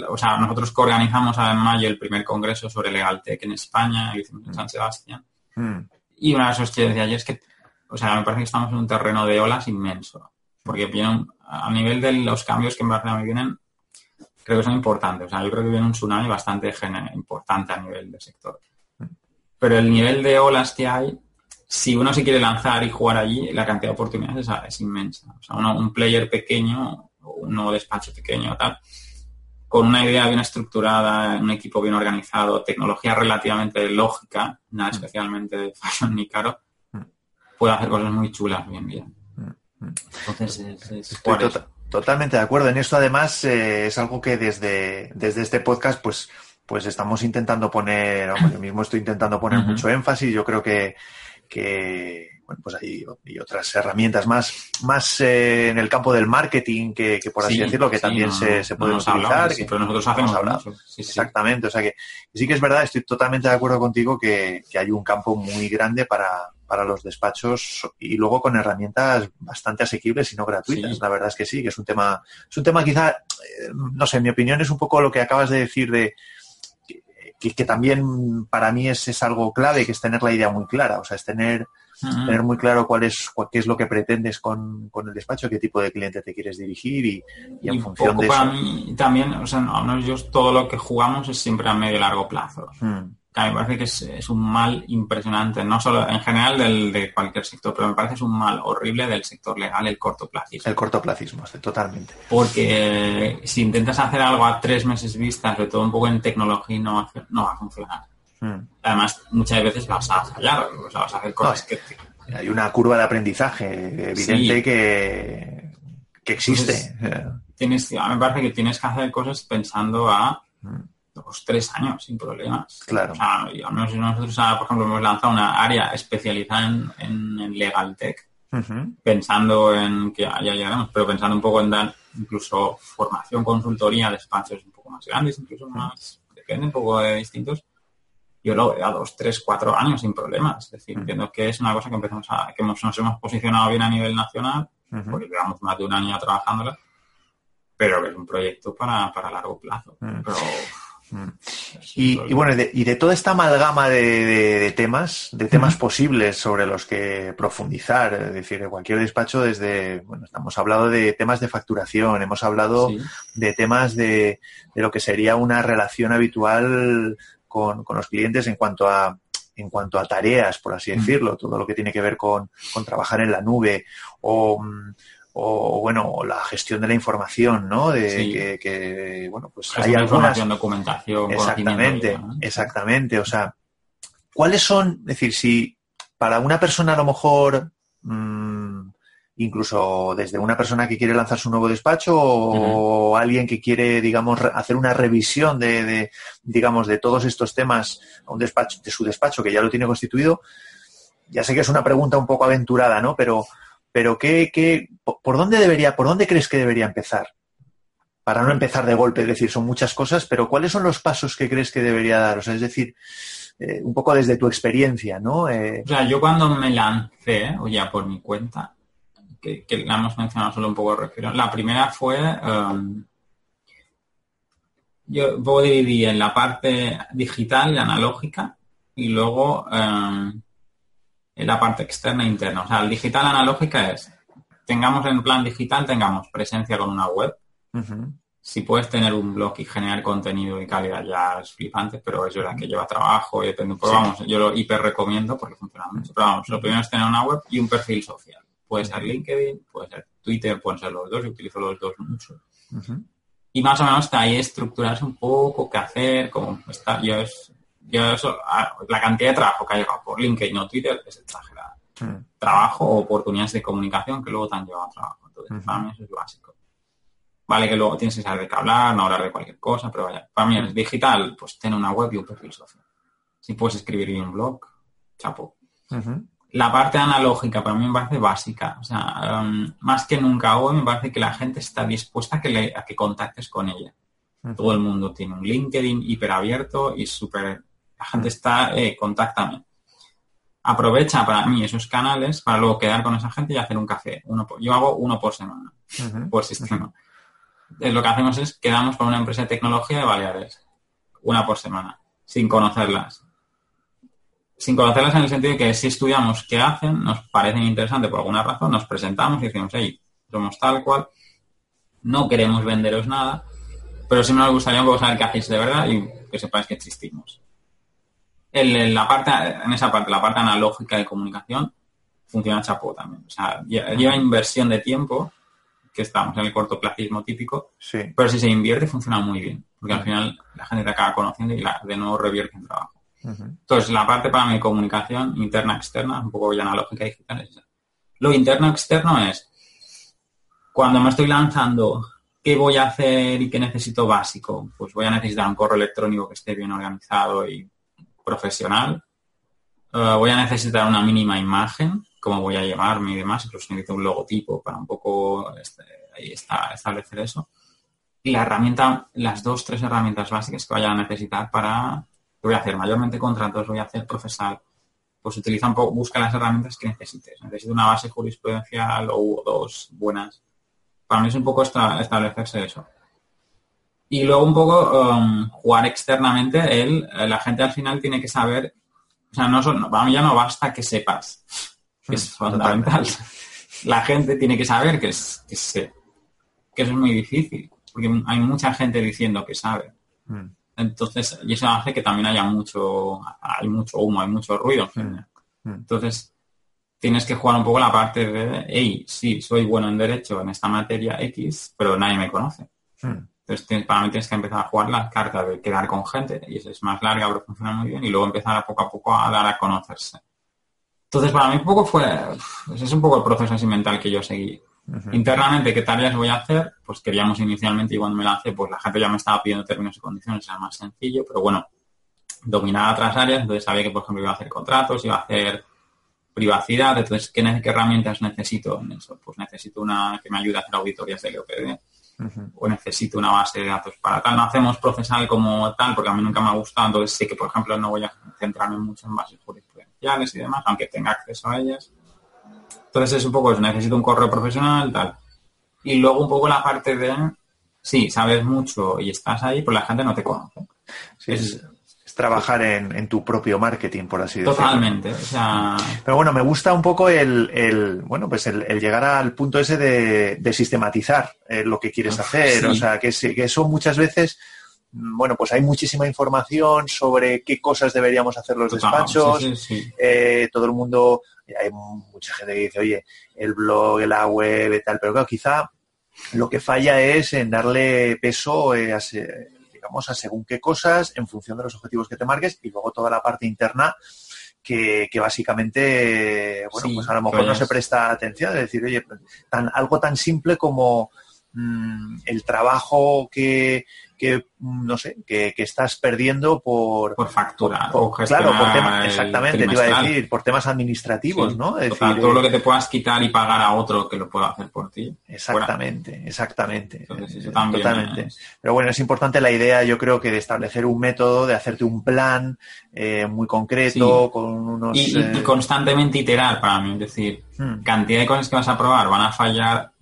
o sea, nosotros organizamos en mayo el primer congreso sobre Legal Tech en España, hicimos en San Sebastián. Y una de las cosas que decía ayer es que, o sea, me parece que estamos en un terreno de olas inmenso porque vienen, a nivel de los cambios que en Barcelona vienen, creo que son importantes. O sea, yo creo que viene un tsunami bastante importante a nivel del sector. Pero el nivel de olas que hay, si uno se quiere lanzar y jugar allí, la cantidad de oportunidades es, inmensa. O sea, un player pequeño, un nuevo despacho pequeño, tal, con una idea bien estructurada, un equipo bien organizado, tecnología relativamente lógica, nada especialmente fashion ni caro, puede hacer cosas muy chulas bien bien. Entonces, Estoy tota-, totalmente de acuerdo. En esto, además, eh, es algo que desde, desde este podcast, pues, pues estamos intentando poner, yo mismo estoy intentando poner mucho énfasis. Yo creo que, que bueno, pues hay, otras herramientas más, más eh, en el campo del marketing que, por así decirlo, que también se, se pueden utilizar. que, pero nosotros hacemos hablar. Exactamente. O sea que sí que es verdad, estoy totalmente de acuerdo contigo que, que hay un campo muy grande para, para los despachos y luego con herramientas bastante asequibles y no gratuitas. La verdad es que sí, que es un tema, es un tema quizá, eh, no sé, en mi opinión es un poco lo que acabas de decir de que, también para mí es, es, algo clave, que es tener la idea muy clara, o sea, es tener, tener muy claro cuál es, qué es lo que pretendes con, con, el despacho, qué tipo de cliente te quieres dirigir y, en función de para mí también, o sea, no, todo lo que jugamos es siempre a medio y largo plazo. Mm me parece que es, un mal impresionante, no solo en general del, de cualquier sector, pero me parece que es un mal horrible del sector legal, el cortoplacismo. El cortoplacismo, totalmente. Porque si intentas hacer algo a tres meses vista, sobre todo un poco en tecnología, no va, no va a funcionar. Hmm. Además, muchas veces vas a fallar, o sea, vas a hacer cosas que... Hay una curva de aprendizaje evidente que, que existe. tienes, me parece que tienes que hacer cosas pensando a... Hmm dos, tres años sin problemas. Claro. nosotros, por ejemplo, hemos lanzado una área especializada en, Legal Tech, pensando en que ya llegaremos, pero pensando un poco en dar incluso formación, consultoría de espacios un poco más grandes, incluso más, depende un poco de distintos. Yo lo veo a dos, tres, cuatro años sin problemas. Es decir, entiendo que es una cosa que empezamos a, que nos hemos posicionado bien a nivel nacional, porque llevamos más de un año trabajándola, pero que es un proyecto para, largo plazo. Pero Mm. Y, bueno, y de, toda esta amalgama de, temas, de temas posibles sobre los que profundizar, es decir, de cualquier despacho, desde, bueno, estamos hablando de temas de facturación, hemos hablado de temas de, lo que sería una relación habitual con, los clientes en cuanto a en cuanto a tareas, por así decirlo, todo lo que tiene que ver con, trabajar en la nube o, o bueno, la gestión de la información, ¿no? De que, bueno, pues hay información, documentación, exactamente, exactamente, o sea, ¿cuáles son, es decir, si para una persona a lo mejor mm, incluso desde una persona que quiere lanzar su nuevo despacho o alguien que quiere, digamos, hacer una revisión de, digamos, de todos estos temas un despacho, de su despacho que ya lo tiene constituido. Ya sé que es una pregunta un poco aventurada, ¿no? Pero, pero ¿qué, qué, por dónde debería, por dónde crees que debería empezar? Para no empezar de golpe, es decir, son muchas cosas, pero ¿cuáles son los pasos que crees que debería dar? O sea, es decir, eh, un poco desde tu experiencia, ¿no? Eh, o sea, yo cuando me lancé, o ya por mi cuenta, que, la hemos mencionado solo un poco refiero. La primera fue, um, yo dividir en la parte digital y analógica y luego um, en la parte externa e interna. O sea, el digital analógica es, tengamos en plan digital, tengamos presencia con una web. Si puedes tener un blog y generar contenido y calidad ya es flipante, pero eso es la que lleva trabajo y depende. Pero vamos, yo lo hiper recomiendo porque funciona mucho. Pero vamos, lo primero es tener una web y un perfil social. Puede ser LinkedIn, puede ser Twitter, pueden ser los dos, yo utilizo los dos mucho. Y más o menos está ahí estructurarse un poco, qué hacer, cómo está. Yo es, yo eso, ah, la cantidad de trabajo que ha llegado por LinkedIn o Twitter es exagerada. Trabajo o oportunidades de comunicación que luego te han llevado a trabajo. Entonces, para mí eso es básico. Vale que luego tienes que saber de qué hablar, no hablar de cualquier cosa, pero vaya, para mí es digital, pues tener una web y un perfil social. Si puedes escribir un blog, chapo la parte analógica para mí me parece básica. O sea, um, más que nunca hoy me parece que la gente está dispuesta a que, a que contactes con ella. Todo el mundo tiene un LinkedIn hiperabierto y súper... La gente está, eh, contáctame. Aprovecha para mí esos canales para luego quedar con esa gente y hacer un café. Uno yo hago uno por semana, por sistema. Eh, lo que hacemos es quedamos con una empresa de tecnología de Baleares, una por semana, sin conocerlas sin conocerlas en el sentido de que si estudiamos qué hacen, nos parecen interesantes por alguna razón, nos presentamos y decimos, hey, somos tal cual, no queremos venderos nada, pero sí nos gustaría un poco saber qué hacéis de verdad y que sepáis que existimos. En, la parte, en esa parte, la parte analógica de comunicación, funciona chapo también. O sea, lleva inversión de tiempo, que estamos en el cortoplacismo típico, pero si se invierte funciona muy bien, porque al final la gente te acaba conociendo y la, de nuevo revierte en trabajo. Entonces, la parte para mi comunicación interna-externa, un poco ya analógica y digital, es Lo interno-externo es cuando me estoy lanzando, ¿qué voy a hacer y qué necesito básico? Pues voy a necesitar un correo electrónico que esté bien organizado y profesional. Eh, voy a necesitar una mínima imagen, cómo voy a llamarme y demás, incluso necesito un logotipo para un poco este, ahí está, establecer eso. Y la herramienta, las dos, tres herramientas básicas que vaya a necesitar para voy a hacer? Mayormente contratos, voy a hacer procesal. Pues utiliza un poco, busca las herramientas que necesites. Necesito una base jurisprudencial o dos buenas. Para mí es un poco establecerse eso. Y luego un poco um, jugar externamente, él, la gente al final tiene que saber, o sea, no, son, para mí ya no basta que sepas, que es mm, fundamental. La gente tiene que saber que, es, que, sé, que eso es muy difícil, porque hay mucha gente diciendo que sabe. Mm. Entonces, y eso hace que también haya mucho, hay mucho humo, hay mucho ruido. Mm. Entonces, tienes que jugar un poco la parte de, hey, sí, soy bueno en derecho en esta materia X, pero nadie me conoce. Entonces, para mí tienes que empezar a jugar las cartas de quedar con gente, y eso es más larga, pero funciona muy bien, y luego empezar a poco a poco a dar a conocerse. Entonces, para mí un poco fue, ese es un poco el proceso así mental que yo seguí. Internamente, ¿qué tareas voy a hacer? Pues queríamos inicialmente y cuando me lancé, pues la gente ya me estaba pidiendo términos y condiciones, era más sencillo, pero bueno, dominaba otras áreas, entonces sabía que, por ejemplo, iba a hacer contratos, iba a hacer privacidad, entonces, ¿qué, herramientas necesito en eso? Pues necesito una que me ayude a hacer auditorías de O necesito una base de datos para tal. No hacemos procesal como tal, porque a mí nunca me ha gustado, entonces sí que, por ejemplo, no voy a centrarme mucho en bases jurisprudenciales y demás, aunque tenga acceso a ellas. Entonces es un poco eso, necesito un correo profesional, tal. Y luego un poco la parte de, sí, sabes mucho y estás ahí, pues la gente no te conoce. es, trabajar en, tu propio marketing, por así decirlo. Totalmente. Pero bueno, me gusta un poco el, bueno, pues el, llegar al punto ese de, sistematizar eh, lo que quieres hacer. O sea, que, que eso muchas veces bueno, pues hay muchísima información sobre qué cosas deberíamos hacer los despachos. Eh, todo el mundo, hay mucha gente que dice, oye, el blog, la web y tal, pero claro, quizá lo que falla es en darle peso eh, a, a según qué cosas en función de los objetivos que te marques y luego toda la parte interna que, básicamente, bueno, pues a lo mejor no se presta atención. Es decir, oye, tan, algo tan simple como mm, el trabajo que, que no sé, que, estás perdiendo por... Por factura. claro, por temas, exactamente, te iba a decir, por temas administrativos, ¿no? Es decir, todo lo que te puedas quitar y pagar a otro que lo pueda hacer por ti. Exactamente, exactamente. Totalmente. Pero bueno, es importante la idea, yo creo que de establecer un método, de hacerte un plan eh, muy concreto, con unos... Y, y, constantemente iterar para mí, es decir, hmm. cantidad de cosas que vas a probar van a fallar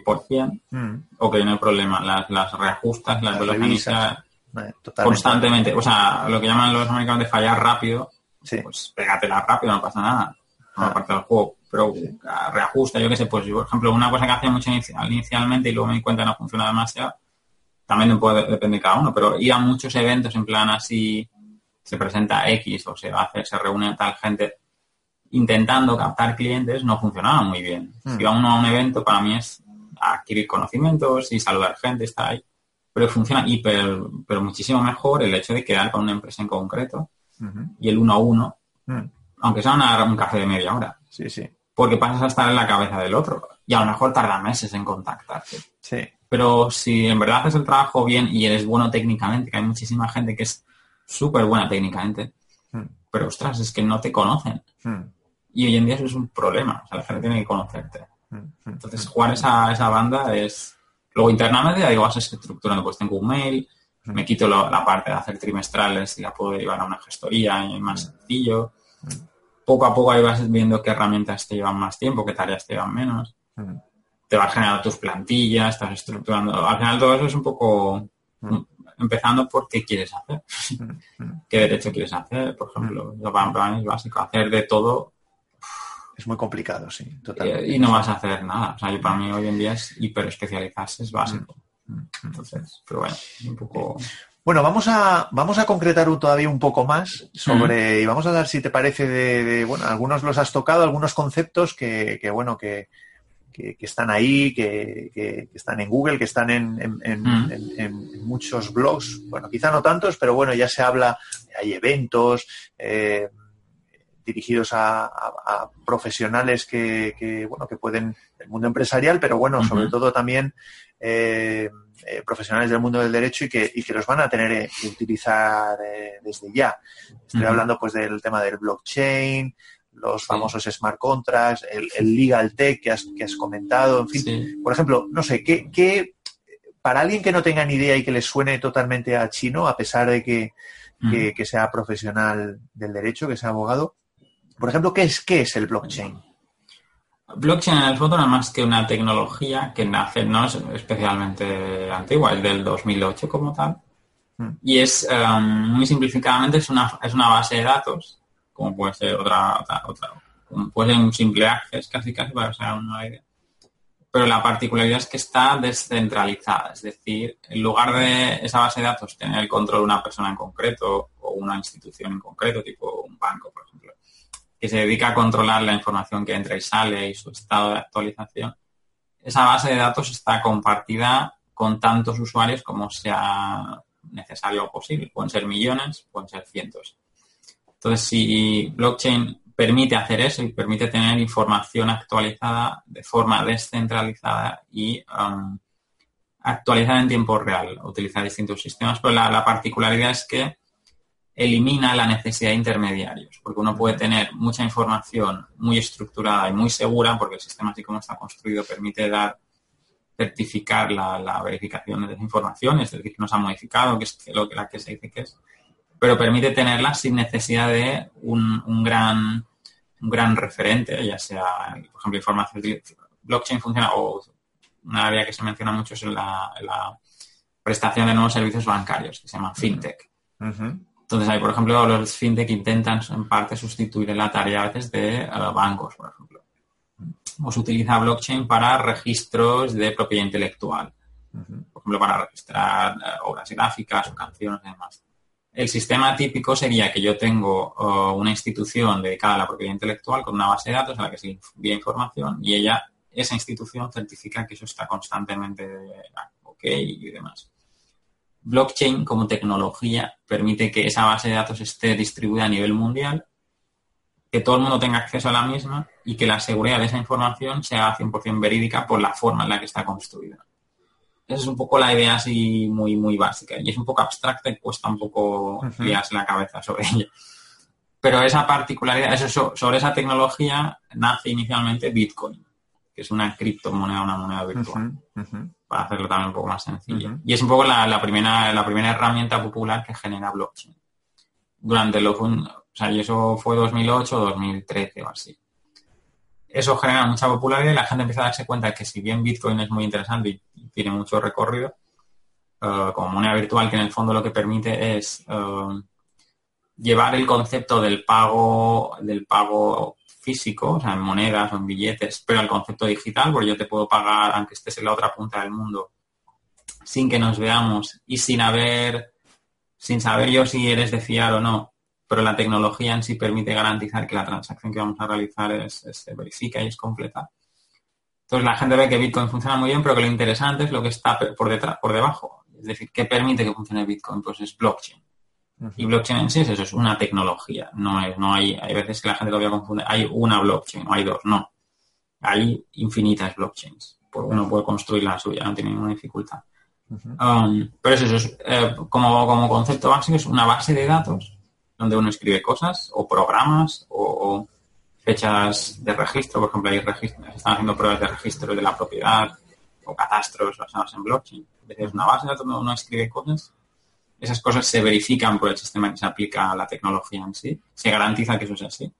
100%, mm. ok, no hay problema. Las, las reajustas, las, las constantemente. O sea, lo que llaman los americanos de fallar rápido, pues pégatela rápido, no pasa nada. No ah. parte del juego. Pero reajusta, yo qué sé, pues por ejemplo, una cosa que hacía mucho inicialmente y luego me di cuenta que no funciona demasiado, también puede, depende de cada uno, pero ir a muchos eventos en plan así, se presenta X o se hace, se reúne tal gente intentando captar clientes, no funcionaba muy bien. Si mm. va uno a un evento, para mí es adquirir conocimientos y saludar gente, está ahí. Pero funciona hiper, pero muchísimo mejor el hecho de quedar con una empresa en concreto y el uno a uno, mm. aunque sea un café de media hora. Sí, sí. Porque pasas a estar en la cabeza del otro y a lo mejor tarda meses en contactarte. Sí. Pero si en verdad haces el trabajo bien y eres bueno técnicamente, que hay muchísima gente que es súper buena técnicamente, mm. pero ostras, es que no te conocen. Mm. Y hoy en día eso es un problema. O sea, la gente tiene que conocerte. Entonces, jugar esa, esa banda es... Luego, internamente, ya digo, vas estructurando, pues tengo un mail, me quito la parte de hacer trimestrales y la puedo llevar a una gestoría y más sencillo. Poco a poco ahí vas viendo qué herramientas te llevan más tiempo, qué tareas te llevan menos. Te vas generando tus plantillas, estás estructurando. Al final todo eso es un poco empezando por qué quieres hacer, qué derecho quieres hacer, por ejemplo, lo para mí es básico, hacer de todo es muy complicado, sí, totalmente. Y, no vas a hacer nada. O sea, yo para mí hoy en día es hiper especializarse, es básico. Mm, mm. Entonces, pero bueno, un poco... Bueno, vamos a, vamos a concretar todavía un poco más sobre, y vamos a dar, si te parece, de, bueno, algunos los has tocado, algunos conceptos que, que bueno, que, que, están ahí, que, que, están en Google, que están en, en, en, muchos blogs. Bueno, quizá no tantos, pero bueno, ya se habla, hay eventos, eh, dirigidos a, profesionales que, bueno, que pueden, del mundo empresarial, pero bueno, sobre todo también eh, eh, profesionales del mundo del derecho y que, y que los van a tener eh, que utilizar desde ya. Estoy hablando pues del tema del blockchain, los famosos smart contracts, el, legal tech que has, que has comentado, en fin. Por ejemplo, no sé, ¿qué, ¿qué, para alguien que no tenga ni idea y que le suene totalmente a chino, a pesar de que, que, sea profesional del derecho, que sea abogado, por ejemplo, ¿qué es, qué es el blockchain? Blockchain en el fondo no es más que una tecnología que nace, no es especialmente antigua, es del 2008 como tal. Mm. Y es, um, muy simplificadamente, es una, es una base de datos, como puede ser otra, otra, otra puede ser un simple access casi casi para ser una idea. Pero la particularidad es que está descentralizada, es decir, en lugar de esa base de datos tener el control de una persona en concreto o una institución en concreto, tipo un banco, por ejemplo, que se dedica a controlar la información que entra y sale y su estado de actualización, esa base de datos está compartida con tantos usuarios como sea necesario o posible. Pueden ser millones, pueden ser cientos. Entonces, si blockchain permite hacer eso y permite tener información actualizada de forma descentralizada y um, actualizada en tiempo real, utilizar distintos sistemas, pero la particularidad es que elimina la necesidad de intermediarios, porque uno puede tener mucha información muy estructurada y muy segura, porque el sistema así como está construido permite dar certificar la, verificación de esa información, es decir, que no se ha modificado, que es lo que la que se dice que es, pero permite tenerla sin necesidad de un, gran un gran referente, ya sea, por ejemplo, información blockchain funciona o una área que se menciona mucho es la, la prestación de nuevos servicios bancarios, que se llama fintech. Entonces hay, por ejemplo, los fintech intentan en parte sustituir la tarea a veces de eh, bancos, por ejemplo. O se utiliza blockchain para registros de propiedad intelectual. Por ejemplo, para registrar eh, obras gráficas o canciones y demás. El sistema típico sería que yo tengo uh, una institución dedicada a la propiedad intelectual con una base de datos a la que se envía información y ella, esa institución certifica que eso está constantemente ok y demás. Blockchain como tecnología permite que esa base de datos esté distribuida a nivel mundial, que todo el mundo tenga acceso a la misma y que la seguridad de esa información sea 100% verídica por la forma en la que está construida. Esa es un poco la idea así muy, muy básica. Y es un poco abstracta y cuesta un poco uh la cabeza sobre ella. Pero esa particularidad, eso, sobre esa tecnología nace inicialmente Bitcoin, que es una criptomoneda, una moneda virtual, para hacerlo también un poco más sencillo. Y es un poco la, primera, la primera herramienta popular que genera blockchain. Durante los, o sea, y eso fue 2008 o 2013 o así eso genera mucha popularidad y la gente empieza a darse cuenta de que si bien Bitcoin es muy interesante y tiene mucho recorrido, eh, como moneda virtual que en el fondo lo que permite es eh, llevar el concepto del pago, del pago físico, o sea, en monedas o en billetes, pero al concepto digital, porque yo te puedo pagar aunque estés en la otra punta del mundo sin que nos veamos y sin haber, sin saber yo si eres de fiar o no, pero la tecnología en sí permite garantizar que la transacción que vamos a realizar es, se verifica y es completa. Entonces la gente ve que Bitcoin funciona muy bien, pero que lo interesante es lo que está por detrás, por debajo. Es decir, ¿qué permite que funcione Bitcoin? Pues es blockchain. Y blockchain en sí es eso, es una tecnología. No es, no hay, hay veces que la gente todavía confunde, hay una blockchain, no hay dos, no. Hay infinitas blockchains. Uno puede construir la suya, no tiene ninguna dificultad. Um, pero eso, es, eh, como, como concepto básico, es una base de datos donde uno escribe cosas o programas o, fechas de registro. Por ejemplo, hay registros, están haciendo pruebas de registro de la propiedad o catastros basados en blockchain. Es una base de datos donde uno escribe cosas. Esas cosas se verifican por el sistema que se aplica a la tecnología en sí. Se garantiza que eso es así.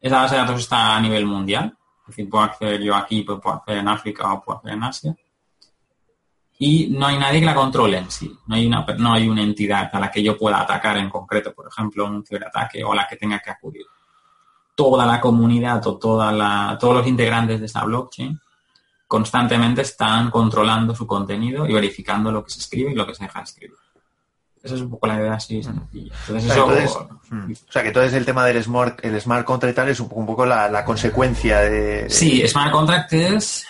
Esa base de datos está a nivel mundial. Es decir, puedo acceder yo aquí, puedo acceder en África o puedo acceder en Asia y no hay nadie que la controle en sí. No hay, una, entidad a la que yo pueda atacar en concreto, por ejemplo, un ciberataque o a la que tenga que acudir. Toda la comunidad o todos los integrantes de esa blockchain constantemente están controlando su contenido y verificando lo que se escribe y lo que se deja de escribir. Esa es un poco la idea así. Entonces, eso, hmm. o sea, que entonces el tema del smart, el smart contract es un poco, un poco la, consecuencia de, Sí, smart contract es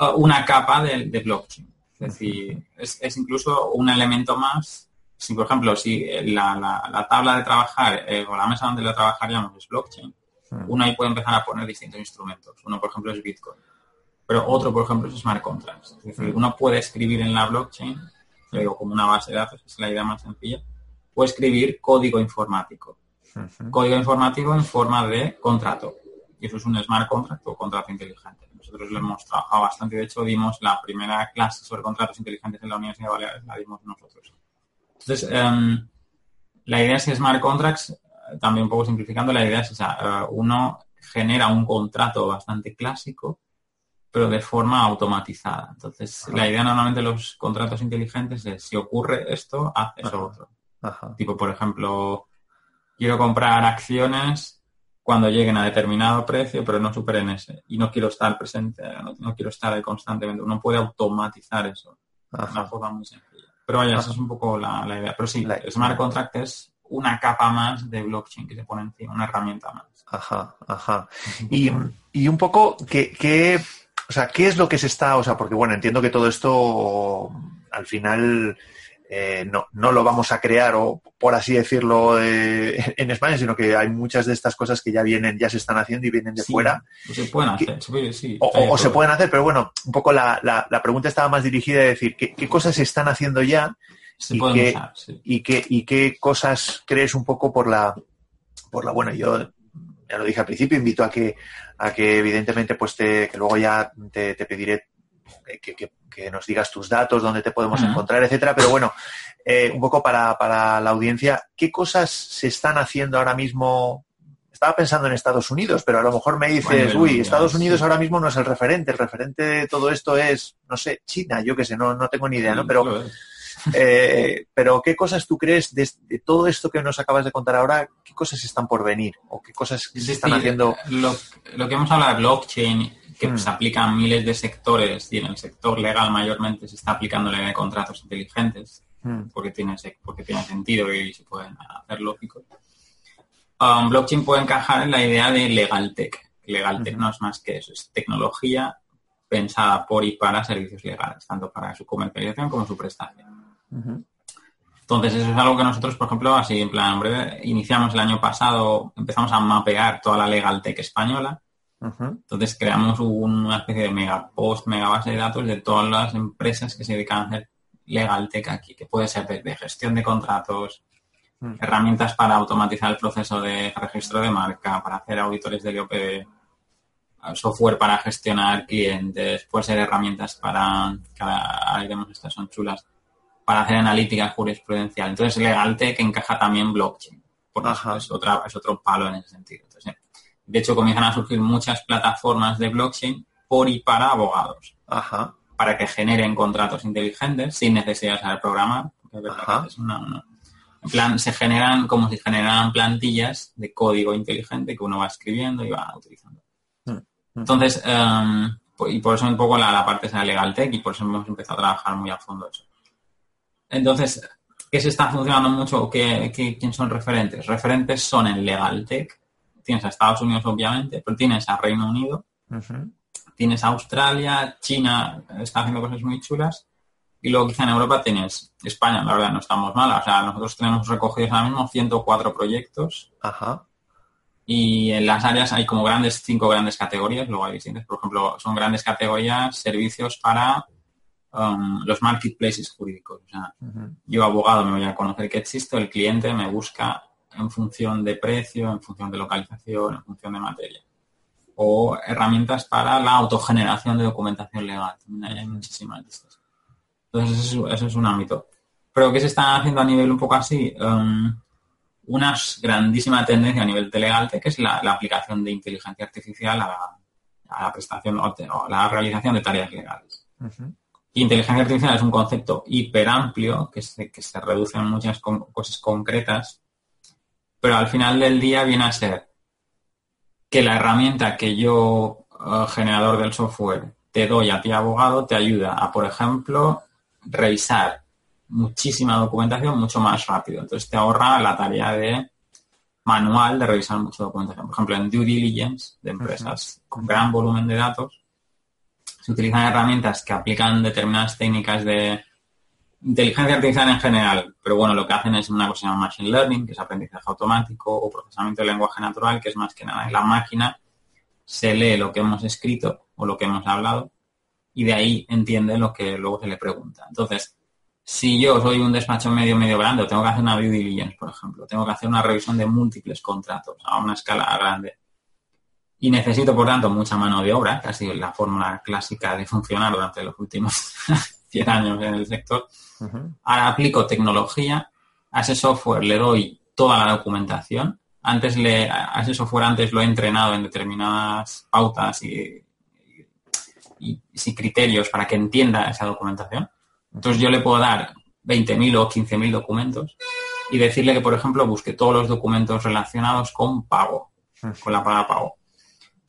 uh, una capa de blockchain. Es decir, es, incluso un elemento más. Si, por ejemplo, si la, tabla de trabajar eh, o la mesa donde la trabajaríamos es blockchain, hmm. uno ahí puede empezar a poner distintos instrumentos. Uno, por ejemplo, es Bitcoin. Pero otro, por ejemplo, es smart contracts. Es decir, hmm. uno puede escribir en la blockchain, lo digo como una base de datos, es la idea más sencilla, puede escribir código informático. Código informático en forma de contrato. Y eso es un smart contract o contrato inteligente. Nosotros lo hemos trabajado bastante. De hecho, dimos la primera clase sobre contratos inteligentes en la Universidad de Baleares, la dimos nosotros. Entonces, em, la idea es que Smart Contracts, también un poco simplificando, la idea es esa. Eh, uno genera un contrato bastante clásico, pero de forma automatizada. Entonces, la idea normalmente de los contratos inteligentes es, si ocurre esto, haz eso otro. Tipo, por ejemplo, quiero comprar acciones cuando lleguen a determinado precio, pero no superen ese. Y no quiero estar presente, no, quiero estar ahí constantemente. Uno puede automatizar eso de una forma muy sencilla. Pero vaya, esa es un poco la, idea. Pero sí, Smart Contract es una capa más de blockchain que se pone encima, una herramienta más. Ajá, ajá. Y, y un poco, ¿qué, qué, o sea, ¿qué es lo que se está, o sea, porque bueno, entiendo que todo esto al final eh, no, no lo vamos a crear o por así decirlo eh, en España, sino que hay muchas de estas cosas que ya vienen, ya se están haciendo y vienen de fuera. Se pueden hacer, o, se pueden hacer, pero bueno, un poco la, la, pregunta estaba más dirigida a decir ¿qué, cosas se están haciendo ya y, qué, y, qué, y qué cosas crees un poco por la por la bueno yo ya lo dije al principio invito a que a que evidentemente pues te, que luego ya te, te pediré que, nos digas tus datos, dónde te podemos encontrar, etcétera. Pero bueno, eh, un poco para, la audiencia, ¿qué cosas se están haciendo ahora mismo? Estaba pensando en Estados Unidos, pero a lo mejor me dices, uy, Estados Unidos ahora mismo no es el referente, el referente de todo esto es, no sé, China, yo qué sé, no, no tengo ni idea, ¿no? Pero, eh, pero ¿qué cosas tú crees de, todo esto que nos acabas de contar ahora? ¿Qué cosas están por venir? ¿O qué cosas se están haciendo? Lo, lo, que hemos hablado de blockchain que mm. se aplica a miles de sectores y en el sector legal mayormente se está aplicando la ley de contratos inteligentes mm. porque, tiene, porque tiene sentido y se pueden hacer lógicos. Um, blockchain puede encajar en la idea de legal tech. Legal tech no es más que eso, es tecnología pensada por y para servicios legales, tanto para su comercialización como su prestación. Entonces, eso es algo que nosotros, por ejemplo, así en plan breve, iniciamos el año pasado, empezamos a mapear toda la legal tech española. Entonces, creamos una especie de mega post, mega base de datos de todas las empresas que se dedican a hacer legal tech aquí, que puede ser de, gestión de contratos, mm. herramientas para automatizar el proceso de registro de marca, para hacer auditores del IOPD, software para gestionar clientes, puede ser herramientas para, ahí vemos estas son chulas, para hacer analítica jurisprudencial. Entonces, LegalTech encaja también blockchain. Por eso es, otra, es otro palo en ese sentido. Entonces, de hecho, comienzan a surgir muchas plataformas de blockchain por y para abogados. Ajá. Para que generen contratos inteligentes sin necesidad de saber programar. en plan, se generan como si generaran plantillas de código inteligente que uno va escribiendo y va utilizando. Mm, mm. Entonces, em, y por eso un poco la, la parte de la tech y por eso hemos empezado a trabajar muy a fondo eso. Entonces, ¿qué se está funcionando mucho? ¿Qué, quién son referentes? Referentes son en Legal Tech. Tienes a Estados Unidos, obviamente, pero tienes a Reino Unido, tienes a Australia, China está haciendo cosas muy chulas. Y luego quizá en Europa tienes España, la verdad, no estamos mal. O sea, nosotros tenemos recogidos ahora mismo 104 proyectos. Ajá. Y en las áreas hay como grandes, cinco grandes categorías, luego hay distintas. Por ejemplo, son grandes categorías, servicios para Um, los marketplaces jurídicos. O sea, yo abogado me voy a conocer que existe, el cliente me busca en función de precio, en función de localización, en función de materia. O herramientas para la autogeneración de documentación legal. hay muchísimas listas. Entonces, eso, es un ámbito. Pero ¿qué se está haciendo a nivel un poco así? Um, una grandísima tendencia a nivel de legal que es la, aplicación de inteligencia artificial a, la prestación o, a la realización de tareas legales. Inteligencia artificial es un concepto hiper amplio que se, que se reduce en muchas cosas concretas, pero al final del día viene a ser que la herramienta que yo, eh, generador del software, te doy a ti abogado, te ayuda a, por ejemplo, revisar muchísima documentación mucho más rápido. Entonces te ahorra la tarea de manual de revisar mucha documentación. Por ejemplo, en due diligence de empresas con gran volumen de datos, se utilizan herramientas que aplican determinadas técnicas de inteligencia artificial en general, pero bueno, lo que hacen es una cosa que se llama machine learning, que es aprendizaje automático o procesamiento de lenguaje natural, que es más que nada la máquina se lee lo que hemos escrito o lo que hemos hablado y de ahí entiende lo que luego se le pregunta. Entonces, si yo soy un despacho medio, medio grande, tengo que hacer una due diligence, por ejemplo, tengo que hacer una revisión de múltiples contratos a una escala grande y necesito, por tanto, mucha mano de obra, casi la fórmula clásica de funcionar durante los últimos 100 años en el sector. Ahora aplico tecnología, a ese software le doy toda la documentación. Antes le, a ese software antes lo he entrenado en determinadas pautas y, y, criterios para que entienda esa documentación. Entonces yo le puedo dar 20.000 o 15.000 documentos y decirle que, por ejemplo, busque todos los documentos relacionados con pago, con la palabra pago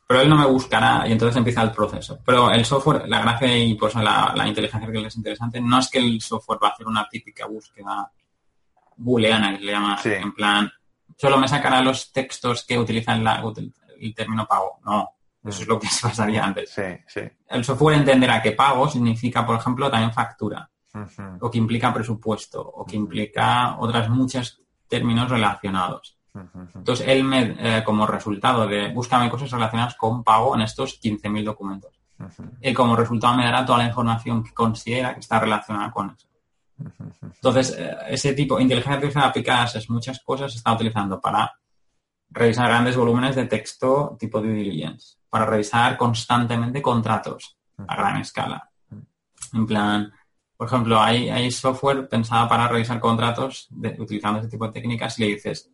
pero él no me buscará y entonces empieza el proceso. Pero el software, la gracia y por eso la, inteligencia artificial es interesante, no es que el software va a hacer una típica búsqueda booleana, que le llama, en plan, solo me sacará los textos que utilizan el término pago. No, eso es lo que se pasaría antes. Sí, sí. El software entenderá que pago significa, por ejemplo, también factura, o que implica presupuesto, o que implica otras muchos términos relacionados. Entonces, él me, eh, como resultado de búscame cosas relacionadas con pago en estos 15.000 documentos. Y como resultado me dará toda la información que considera que está relacionada con eso. Entonces, eh, ese tipo, de inteligencia artificial aplicada a muchas cosas se está utilizando para revisar grandes volúmenes de texto tipo due diligence, para revisar constantemente contratos a gran escala. En plan, por ejemplo, hay, hay software pensado para revisar contratos utilizando ese tipo de técnicas y le dices,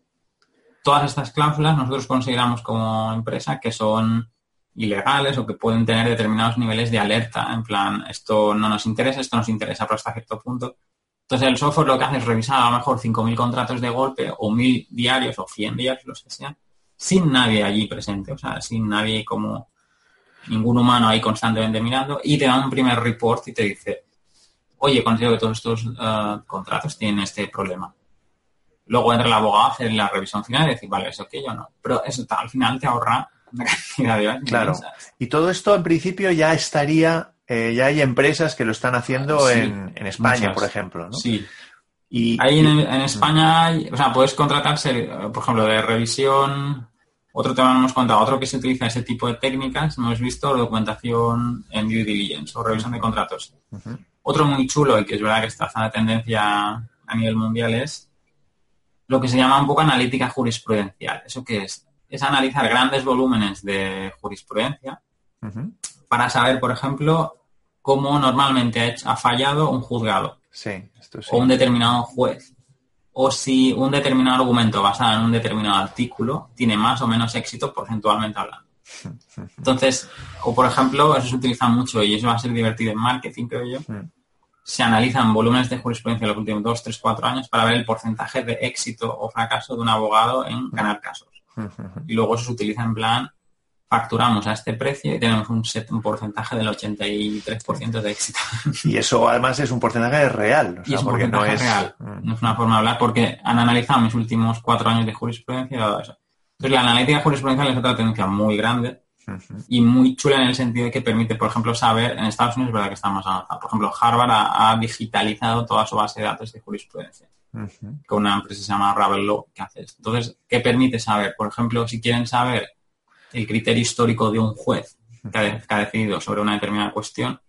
todas estas cláusulas nosotros consideramos como empresa que son ilegales o que pueden tener determinados niveles de alerta, en plan, esto no nos interesa, esto nos interesa, pero hasta cierto punto. Entonces el software lo que hace es revisar a lo mejor 5.000 contratos de golpe o 1.000 diarios o 100 diarios, los que sean, sin nadie allí presente, o sea, sin nadie como ningún humano ahí constantemente mirando, y te da un primer report y te dice, oye, considero que todos estos eh, contratos tienen este problema. Luego entra el abogado a hacer la revisión final y decir, vale, eso que yo no. Pero eso al final te ahorra una cantidad de años. Claro. Y todo esto en principio ya estaría, eh, ya hay empresas que lo están haciendo en, España, por ejemplo, ¿no? Sí. Y, Ahí en, España, o sea, puedes contratarse, por ejemplo, de revisión. Otro tema hemos contado, otro que se utiliza ese tipo de técnicas, hemos visto documentación en due diligence o revisión de contratos. Otro muy chulo y que es verdad que está haciendo tendencia a nivel mundial es lo que se llama un poco analítica jurisprudencial. ¿Eso qué es? Es analizar grandes volúmenes de jurisprudencia para saber, por ejemplo, cómo normalmente ha fallado un juzgado o un determinado juez o si un determinado argumento basado en un determinado artículo tiene más o menos éxito porcentualmente hablando. Entonces, o por ejemplo, eso se utiliza mucho y eso va a ser divertido en marketing, creo yo. Se analizan volúmenes de jurisprudencia en los últimos 2, 3, 4 años para ver el porcentaje de éxito o fracaso de un abogado en ganar casos. Y luego eso se utiliza en plan, facturamos a este precio y tenemos un, set, un porcentaje del 83% de éxito. Y eso además es un porcentaje real, o porque no es real. Mm. No es una forma de hablar porque han analizado mis últimos cuatro años de jurisprudencia y todo eso. Entonces, la analítica jurisprudencial es otra tendencia muy grande y muy chula en el sentido de que permite, por ejemplo, saber, en Estados Unidos es verdad que está más avanzado. Por ejemplo, Harvard ha, digitalizado toda su base de datos de jurisprudencia con una empresa que se llama Ravel Law que hace esto. Entonces, ¿qué permite saber? Por ejemplo, si quieren saber el criterio histórico de un juez que ha, decidido sobre una determinada cuestión,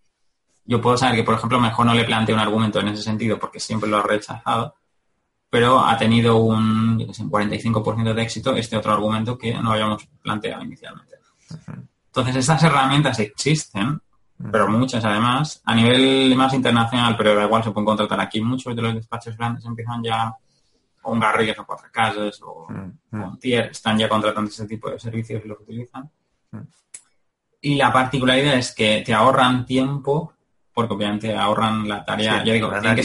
yo puedo saber que, por ejemplo, mejor no le planteo un argumento en ese sentido porque siempre lo ha rechazado, pero ha tenido un, 45% de éxito este otro argumento que no habíamos planteado inicialmente. Entonces, estas herramientas existen, pero muchas además, a nivel más internacional, pero da igual, se pueden contratar aquí. Muchos de los despachos grandes empiezan ya, un Garrigues o Cuatro Casas o, un Tier, están ya contratando ese tipo de servicios y los utilizan. Y la particularidad es que te ahorran tiempo, porque obviamente ahorran la tarea, ya digo, que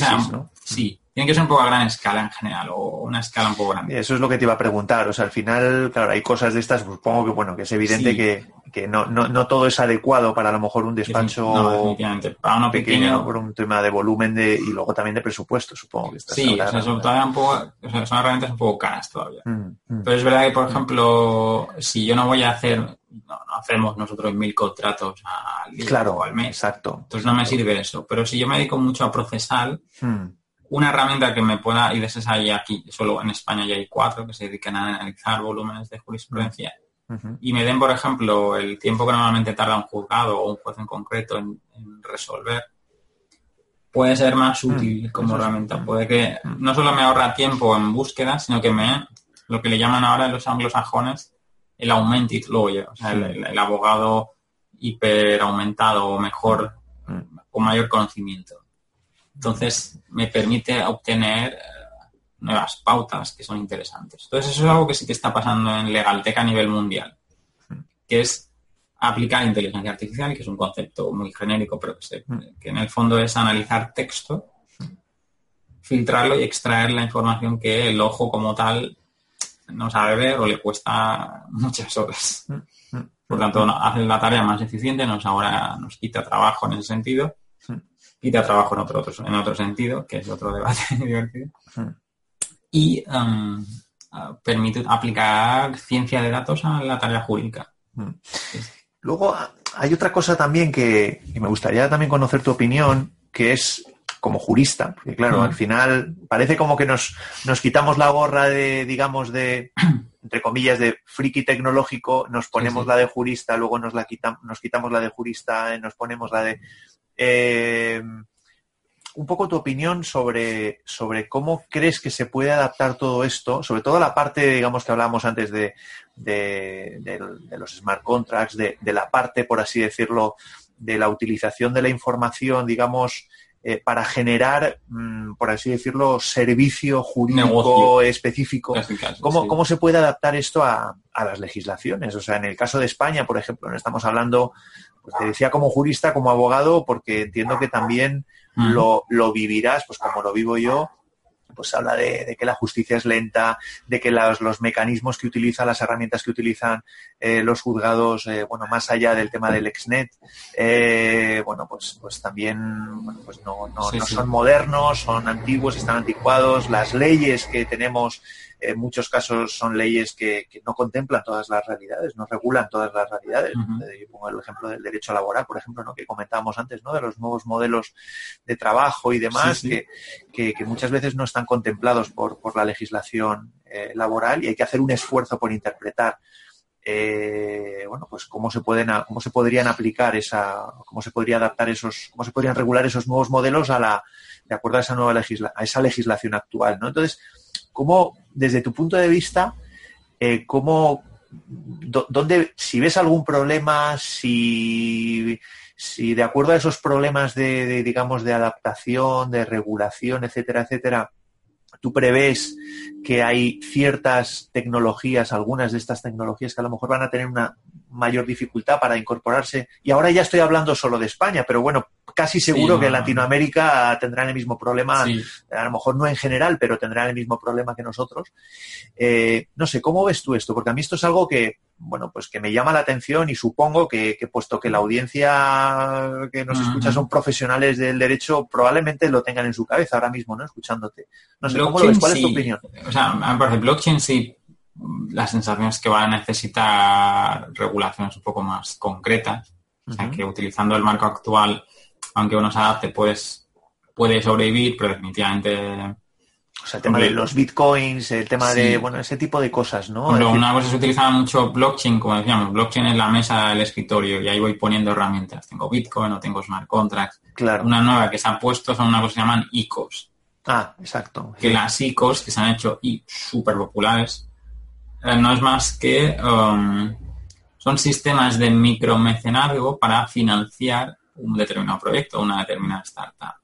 sí, tiene que ser un poco a gran escala en general o una escala un poco grande. Eso es lo que te iba a preguntar. O sea, al final, claro, hay cosas de estas, supongo que, bueno, que es evidente que, no, no, todo es adecuado para a lo mejor un despacho para uno pequeño, por un tema de volumen de, y luego también de presupuesto, supongo que Sí, o sea, son, todavía un poco, son herramientas un poco caras todavía. Mm, mm. Pero es verdad que, por ejemplo, si yo no voy a hacer, no, hacemos nosotros mil contratos al día claro, o al mes. Exacto. Entonces no me sirve eso. Pero si yo me dedico mucho a procesar, mm una herramienta que me pueda, y de esas hay aquí, solo en España ya hay cuatro que se dedican a analizar volúmenes de jurisprudencia y me den, por ejemplo, el tiempo que normalmente tarda un juzgado o un juez en concreto en, resolver, puede ser más mm, útil como herramienta. Puede que no solo me ahorra tiempo en búsqueda, sino que me, lo que le llaman ahora los anglosajones, el augmented lawyer, o sea, el, abogado hiper aumentado o mejor, mm. con mayor conocimiento. Entonces, me permite obtener eh, nuevas pautas que son interesantes. Entonces, eso es algo que sí que está pasando en Legaltech a nivel mundial, que es aplicar inteligencia artificial, que es un concepto muy genérico, pero que, en el fondo es analizar texto, filtrarlo y extraer la información que el ojo como tal no sabe ver o le cuesta muchas horas. Por tanto, hace la tarea más eficiente, nos ahora nos quita trabajo en ese sentido quita trabajo en otro, en otro sentido, que es otro debate divertido. Hmm. Y um, permite aplicar ciencia de datos a la tarea jurídica. Hmm. Luego hay otra cosa también que, me gustaría también conocer tu opinión, que es como jurista, porque claro, al hmm. final parece como que nos, nos quitamos la gorra de, digamos, de, entre comillas, de friki tecnológico, nos ponemos la de jurista, luego nos la quitamos, nos quitamos la de jurista, nos ponemos la de eh, un poco tu opinión sobre, sobre cómo crees que se puede adaptar todo esto, sobre todo la parte, digamos, que hablábamos antes de, de, los smart contracts, de, la parte, por así decirlo, de la utilización de la información, digamos, eh, para generar, mm, por así decirlo, servicio jurídico específico. ¿Cómo, ¿Cómo, se puede adaptar esto a, a, las legislaciones? O sea, en el caso de España, por ejemplo, no estamos hablando pues te decía como jurista, como abogado, porque entiendo que también lo, vivirás, pues como lo vivo yo, pues habla de, que la justicia es lenta, de que los, mecanismos que utilizan, las herramientas que utilizan eh, los juzgados, eh, bueno, más allá del tema del exnet, bueno, pues, pues también pues no, no, no son modernos, son antiguos, están anticuados, las leyes que tenemos en muchos casos son leyes que, no contemplan todas las realidades, no regulan todas las realidades. Yo pongo el ejemplo del derecho laboral, por ejemplo, ¿no? que comentábamos antes, ¿no? de los nuevos modelos de trabajo y demás, Que, muchas veces no están contemplados por, por la legislación eh, laboral y hay que hacer un esfuerzo por interpretar eh, bueno, pues cómo se pueden, cómo se podrían aplicar esa, cómo se podría adaptar esos, cómo se podrían regular esos nuevos modelos a la, de acuerdo a esa nueva legisla, a esa legislación actual, ¿no? Entonces, cómo, desde tu punto de vista, eh, cómo, dónde, si ves algún problema, si, si de acuerdo a esos problemas de, digamos, de adaptación, de regulación, etcétera, etcétera, tú prevés que hay ciertas tecnologías, algunas de estas tecnologías que a lo mejor van a tener una mayor dificultad para incorporarse. Y ahora ya estoy hablando solo de España, pero bueno, casi seguro que Latinoamérica tendrán el mismo problema, a lo mejor no en general, pero tendrán el mismo problema que nosotros. Eh, no sé, ¿cómo ves tú esto? Porque a mí esto es algo que, bueno, pues que me llama la atención y supongo que, puesto que la audiencia que nos escucha son profesionales del derecho, probablemente lo tengan en su cabeza ahora mismo, ¿no? Escuchándote. No sé, ¿cómo lo ves? ¿Cuál es tu opinión? O sea, por ejemplo, blockchain sí la sensación es que van a necesitar regulaciones un poco más concretas. O sea, que utilizando el marco actual, aunque uno se adapte, pues puede sobrevivir, pero definitivamente... O sea, el tema de los bitcoins, el tema de, bueno, ese tipo de cosas, ¿no? Pero una cosa se utiliza mucho blockchain, como decíamos, blockchain es la mesa del escritorio y ahí voy poniendo herramientas. Tengo bitcoin o tengo smart contracts. Claro. Una nueva que se ha puesto son una cosa que se llaman ICOs. Ah, exacto. Que las ICOs que se han hecho y súper populares eh, no es más que um, son sistemas de micromecenazgo para financiar un determinado proyecto, una determinada startup.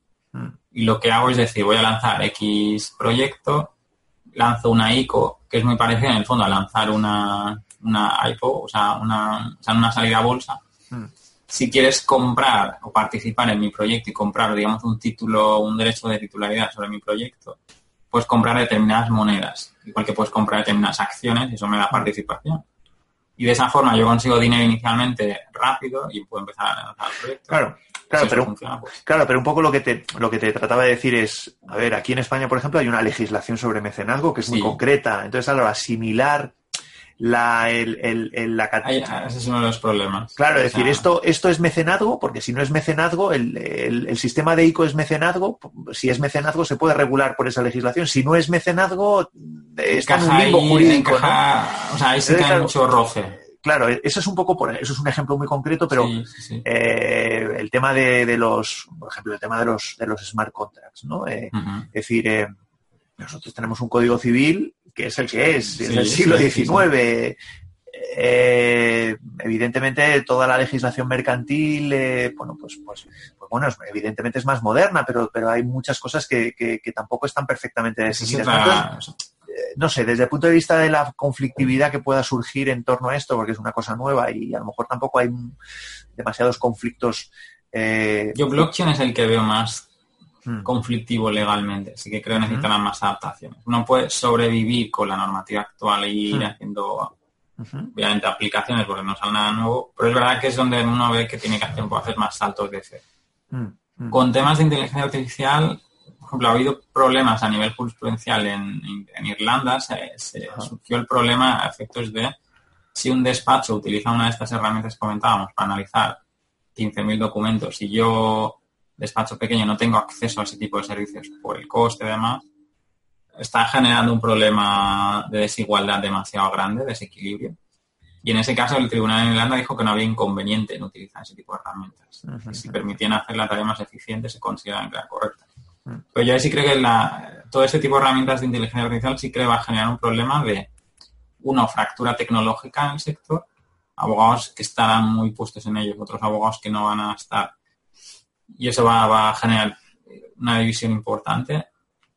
Y lo que hago es decir, voy a lanzar X proyecto, lanzo una ICO, que es muy parecida en el fondo a lanzar una, una IPO, o sea, una, una salida a bolsa. Mm. Si quieres comprar o participar en mi proyecto y comprar, digamos, un título, un derecho de titularidad sobre mi proyecto, puedes comprar determinadas monedas, igual que puedes comprar determinadas acciones y eso me da participación. Y de esa forma yo consigo dinero inicialmente rápido y puedo empezar a lanzar el proyecto. Claro, claro, pero, pues. claro, pero un poco lo que te lo que te trataba de decir es, a ver, aquí en España, por ejemplo, hay una legislación sobre mecenazgo que es muy concreta. Entonces, algo asimilar la, el, el, la Ese es uno de los problemas. Claro, es decir, esto, esto es mecenazgo, porque si no es mecenazgo, el, el, sistema de ICO es mecenazgo, si es mecenazgo se puede regular por esa legislación, si no es mecenazgo, está en un limbo jurídico. O sea, ahí que hay mucho roce. Claro, eso es un poco, por, eso es un ejemplo muy concreto, pero eh, el tema de, de, los, por ejemplo, el tema de los, de los smart contracts, ¿no? Eh, es decir, eh, nosotros tenemos un código civil que es el que es, es el siglo XIX. Evidentemente toda la legislación mercantil, bueno, pues, pues, pues, bueno, evidentemente es más moderna, pero, pero hay muchas cosas que, tampoco están perfectamente definidas. Eh, no sé, desde el punto de vista de la conflictividad que pueda surgir en torno a esto, porque es una cosa nueva y a lo mejor tampoco hay demasiados conflictos. Yo blockchain es el que veo más Hmm. conflictivo legalmente, así que creo que necesitarán más adaptaciones. Uno puede sobrevivir con la normativa actual e ir hmm. haciendo, obviamente, aplicaciones porque no sale nada nuevo, pero es verdad que es donde uno ve que tiene que hacer, hacer más saltos de fe. Hmm. Con temas de inteligencia artificial, ejemplo, ha habido problemas a nivel jurisprudencial en, Irlanda, se, surgió el problema a efectos de si un despacho utiliza una de estas herramientas que comentábamos para analizar 15.000 documentos y yo despacho pequeño no tengo acceso a ese tipo de servicios por el coste y demás, está generando un problema de desigualdad demasiado grande, desequilibrio. Y en ese caso el tribunal en Irlanda dijo que no había inconveniente en utilizar ese tipo de herramientas. si permitían hacer la tarea más eficiente, se consideran que era correcta. Pero yo sí creo que todo este tipo de herramientas de inteligencia artificial sí creo que va a generar un problema de una fractura tecnológica en el sector, abogados que estarán muy puestos en ellos, otros abogados que no van a estar y eso va, a generar una división importante.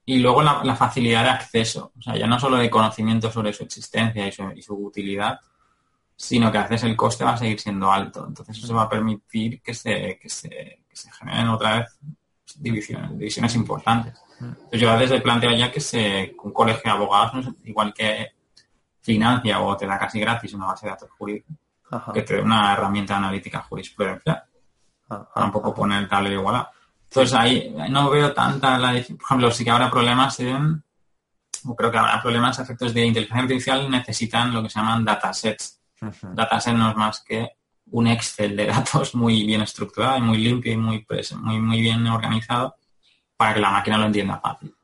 Y luego la, facilidad de acceso, o sea, ya no solo de conocimiento sobre su existencia y su, utilidad, sino que a veces el coste va a seguir siendo alto. Entonces eso va a permitir que se, que se, generen otra vez divisiones, divisiones importantes. Entonces yo a veces planteo ya que se, un colegio de abogados, igual que financia o te da casi gratis una base de datos jurídica, que te dé una herramienta analítica jurisprudencial. Tampoco pone el tablero igualado. Entonces ahí no veo tanta la... Por ejemplo, sí que habrá problemas en... O creo que habrá problemas efectos de inteligencia artificial necesitan lo que se llaman datasets. Dataset no es más que un Excel de datos muy bien estructurado y muy limpio y muy, muy, muy bien organizado para que la máquina lo entienda fácil.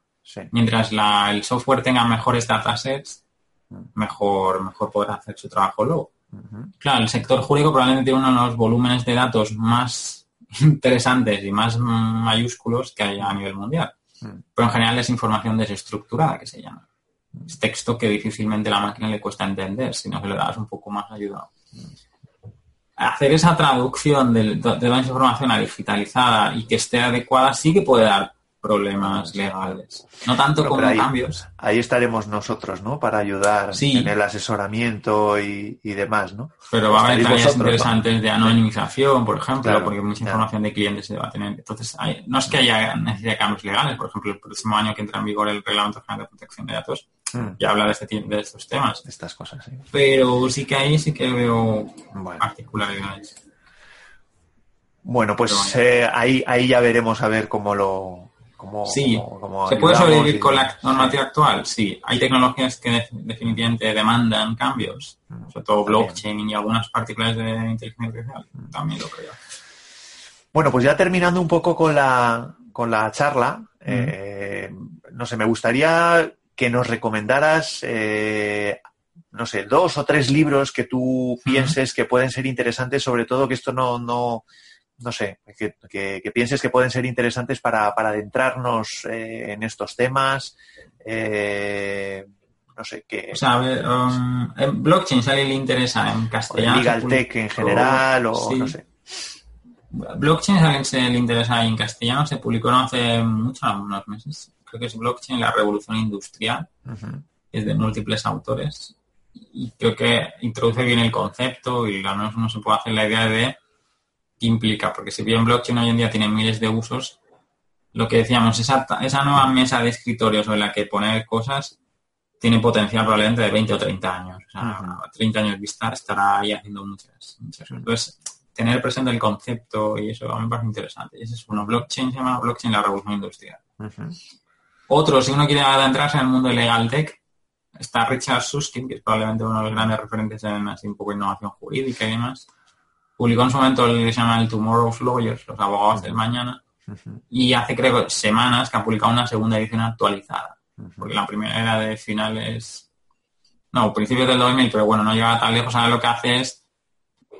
Mientras el software tenga mejores datasets, mm. mejor, mejor podrá hacer su trabajo luego. Claro, el sector jurídico probablemente tiene uno de los volúmenes de datos más interesantes y más mayúsculos que hay a nivel mundial. Mm. Pero en general es información desestructurada, que se llama. Mm. Es texto que difícilmente la máquina le cuesta entender, sino que le das un poco más ayuda hacer esa traducción de, de, esa información a digitalizada y que esté adecuada sí que puede dar problemas legales. No tanto como cambios. Ahí estaremos nosotros, ¿no? Para ayudar en el asesoramiento y, demás, ¿no? Pero va a haber tareas interesantes de anonimización, por ejemplo, porque mucha información de clientes se va a tener. Entonces, no es que haya necesidad de cambios legales. Por ejemplo, el próximo año que entra en vigor el Reglamento General de Protección de Datos, mm. ya habla de, este, de estos temas. Estas cosas, sí. Pero sí que ahí sí que veo particularidades. Bueno, pues eh, ahí, ahí ya veremos a ver cómo lo, sí, ¿se puede sobrevivir con la normativa actual? Sí, hay tecnologías que definitivamente demandan cambios, mm, sobre todo blockchain y algunas partículas de inteligencia artificial, mm. también lo creo. Bueno, pues ya terminando un poco con la, con la charla, mm. eh, no sé, me gustaría que nos recomendaras, eh, no sé, dos o tres libros que tú pienses que pueden ser interesantes, sobre todo que esto no, no, no sé, que, pienses que pueden ser interesantes para, adentrarnos eh, en estos temas. Eh, no sé qué. O sea, um, en blockchain, si a alguien le interesa en castellano. Legal Tech en general, o no sé. Blockchain, a alguien se le interesa en castellano, se publicó no hace muchos, unos meses. Creo que es Blockchain, la revolución industrial. Es de múltiples autores. Y creo que introduce bien el concepto y al menos uno se puede hacer la idea de implica, porque si bien blockchain hoy en día tiene miles de usos, lo que decíamos, esa, esa nueva mesa de escritorio sobre la que poner cosas tiene potencial probablemente de 20 o 30 años. O sea, 30 años vista estará ahí haciendo muchas, muchas cosas. Entonces, tener presente el concepto y eso a mí me parece interesante. Y ese es uno. Blockchain se llama Blockchain la revolución industrial. Otro, si uno quiere adentrarse en el mundo de Legal Tech, está Richard Susskind, que es probablemente uno de los grandes referentes en así un poco innovación jurídica y demás. Publicó en su momento el que se llama el Tomorrow's Lawyers, los abogados del mañana, y hace creo semanas que ha publicado una segunda edición actualizada, porque la primera era de finales, no, principios del 2000, pero bueno, no llega tan lejos, ahora lo que hace es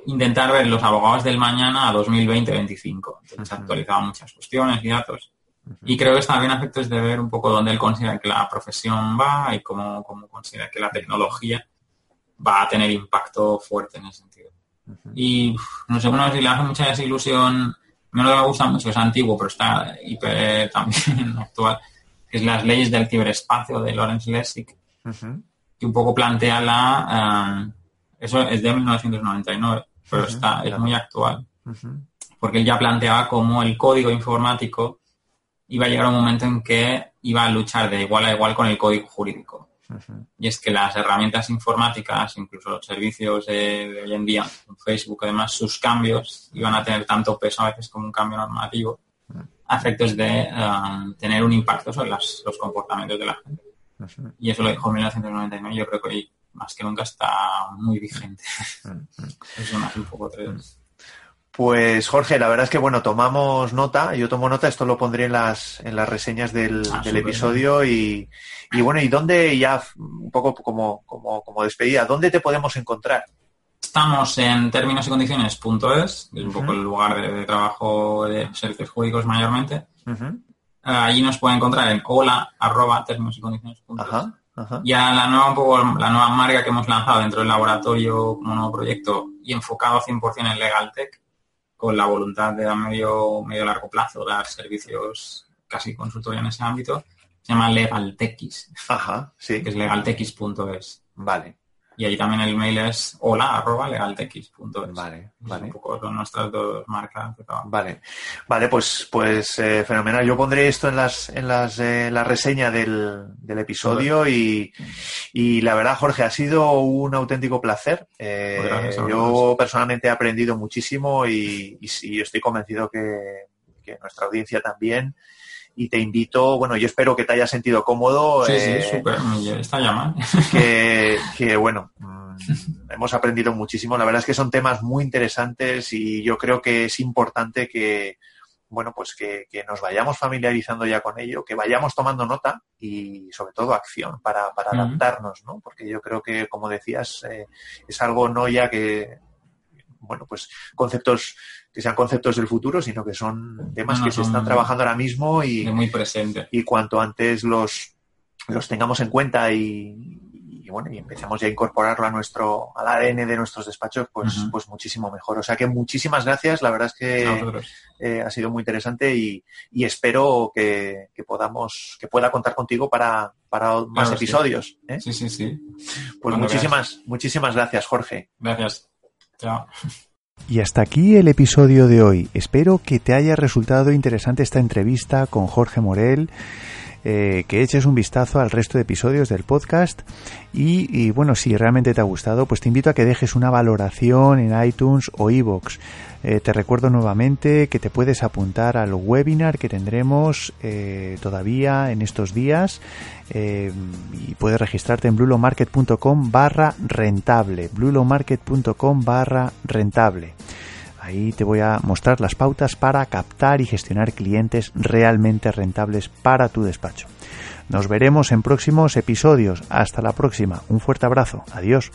intentar ver los abogados del mañana a 2020-25. Entonces ha actualizado muchas cuestiones y datos. Y creo que está bien efectos de ver un poco dónde él considera que la profesión va y cómo, cómo considera que la tecnología va a tener impacto fuerte en ese sentido. Y no sé, bueno, si le hace mucha desilusión, me lo gusta mucho, es antiguo, pero está hiper también actual, que es las leyes del ciberespacio de Lawrence Lessig, que un poco plantea la... Eh, eso es de 1999, pero está es muy actual. Porque él ya planteaba cómo el código informático iba a llegar un momento en que iba a luchar de igual a igual con el código jurídico. Y es que las herramientas informáticas, incluso los servicios de, hoy en día, Facebook además, sus cambios iban a tener tanto peso a veces como un cambio normativo, a efectos de um, tener un impacto sobre los comportamientos de la gente. Y eso lo dijo en 1999, yo creo que hoy más que nunca está muy vigente. eso hace un poco tres. Pues Jorge, la verdad es que bueno, tomamos nota, yo tomo nota, esto lo pondré en las, en las reseñas del, ah, episodio y, y, bueno, ¿y dónde ya un poco como, como, como despedida, dónde te podemos encontrar? Estamos en términos y condiciones.es, es un poco el lugar de, trabajo de servicios jurídicos mayormente. Allí nos pueden encontrar en hola arroba términos y condiciones. Ya la nueva, un poco, la nueva marca que hemos lanzado dentro del laboratorio como nuevo proyecto y enfocado 100% en Legal Tech, con la voluntad de a medio, medio largo plazo dar servicios casi consultoría en ese ámbito, se llama LegalTex. Ajá, sí. Que es legaltex.es. Vale. Y ahí también el mail es hola arroba legaltx.es. Vale, vale. Un poco son nuestras dos marcas Vale, vale, pues, pues eh, fenomenal. Yo pondré esto en las, en las, eh, la reseña del, del episodio y, y, la verdad, Jorge, ha sido un auténtico placer. Eh, yo personalmente he aprendido muchísimo y, y, estoy convencido que, que nuestra audiencia también y te invito, bueno, yo espero que te hayas sentido cómodo. Sí, sí, eh, súper, está llamando. Que, que, bueno, mm, hemos aprendido muchísimo. La verdad es que son temas muy interesantes y yo creo que es importante que, bueno, pues que, nos vayamos familiarizando ya con ello, que vayamos tomando nota y sobre todo acción para, para adaptarnos, ¿no? Porque yo creo que, como decías, eh, es algo no ya que, bueno, pues conceptos que sean conceptos del futuro, sino que son temas que se están trabajando ahora mismo y, muy presente. y cuanto antes los, los tengamos en cuenta y, bueno, y empecemos ya a incorporarlo a nuestro, al ADN de nuestros despachos, pues, pues muchísimo mejor. O sea que muchísimas gracias, la verdad es que eh, ha sido muy interesante y, espero que, podamos, que pueda contar contigo para, para más episodios. ¿eh? Sí, sí, sí. Pues muchísimas, muchísimas gracias, Jorge. Gracias. Chao. Y hasta aquí el episodio de hoy. Espero que te haya resultado interesante esta entrevista con Jorge Morel. Eh, que eches un vistazo al resto de episodios del podcast y, bueno, si realmente te ha gustado, pues te invito a que dejes una valoración en iTunes o iVoox. Eh, te recuerdo nuevamente que te puedes apuntar al webinar que tendremos eh, todavía en estos días y puedes registrarte en blulomarket.com barra rentable, blulomarket.com barra rentable. Ahí te voy a mostrar las pautas para captar y gestionar clientes realmente rentables para tu despacho. Nos veremos en próximos episodios. Hasta la próxima. Un fuerte abrazo. Adiós.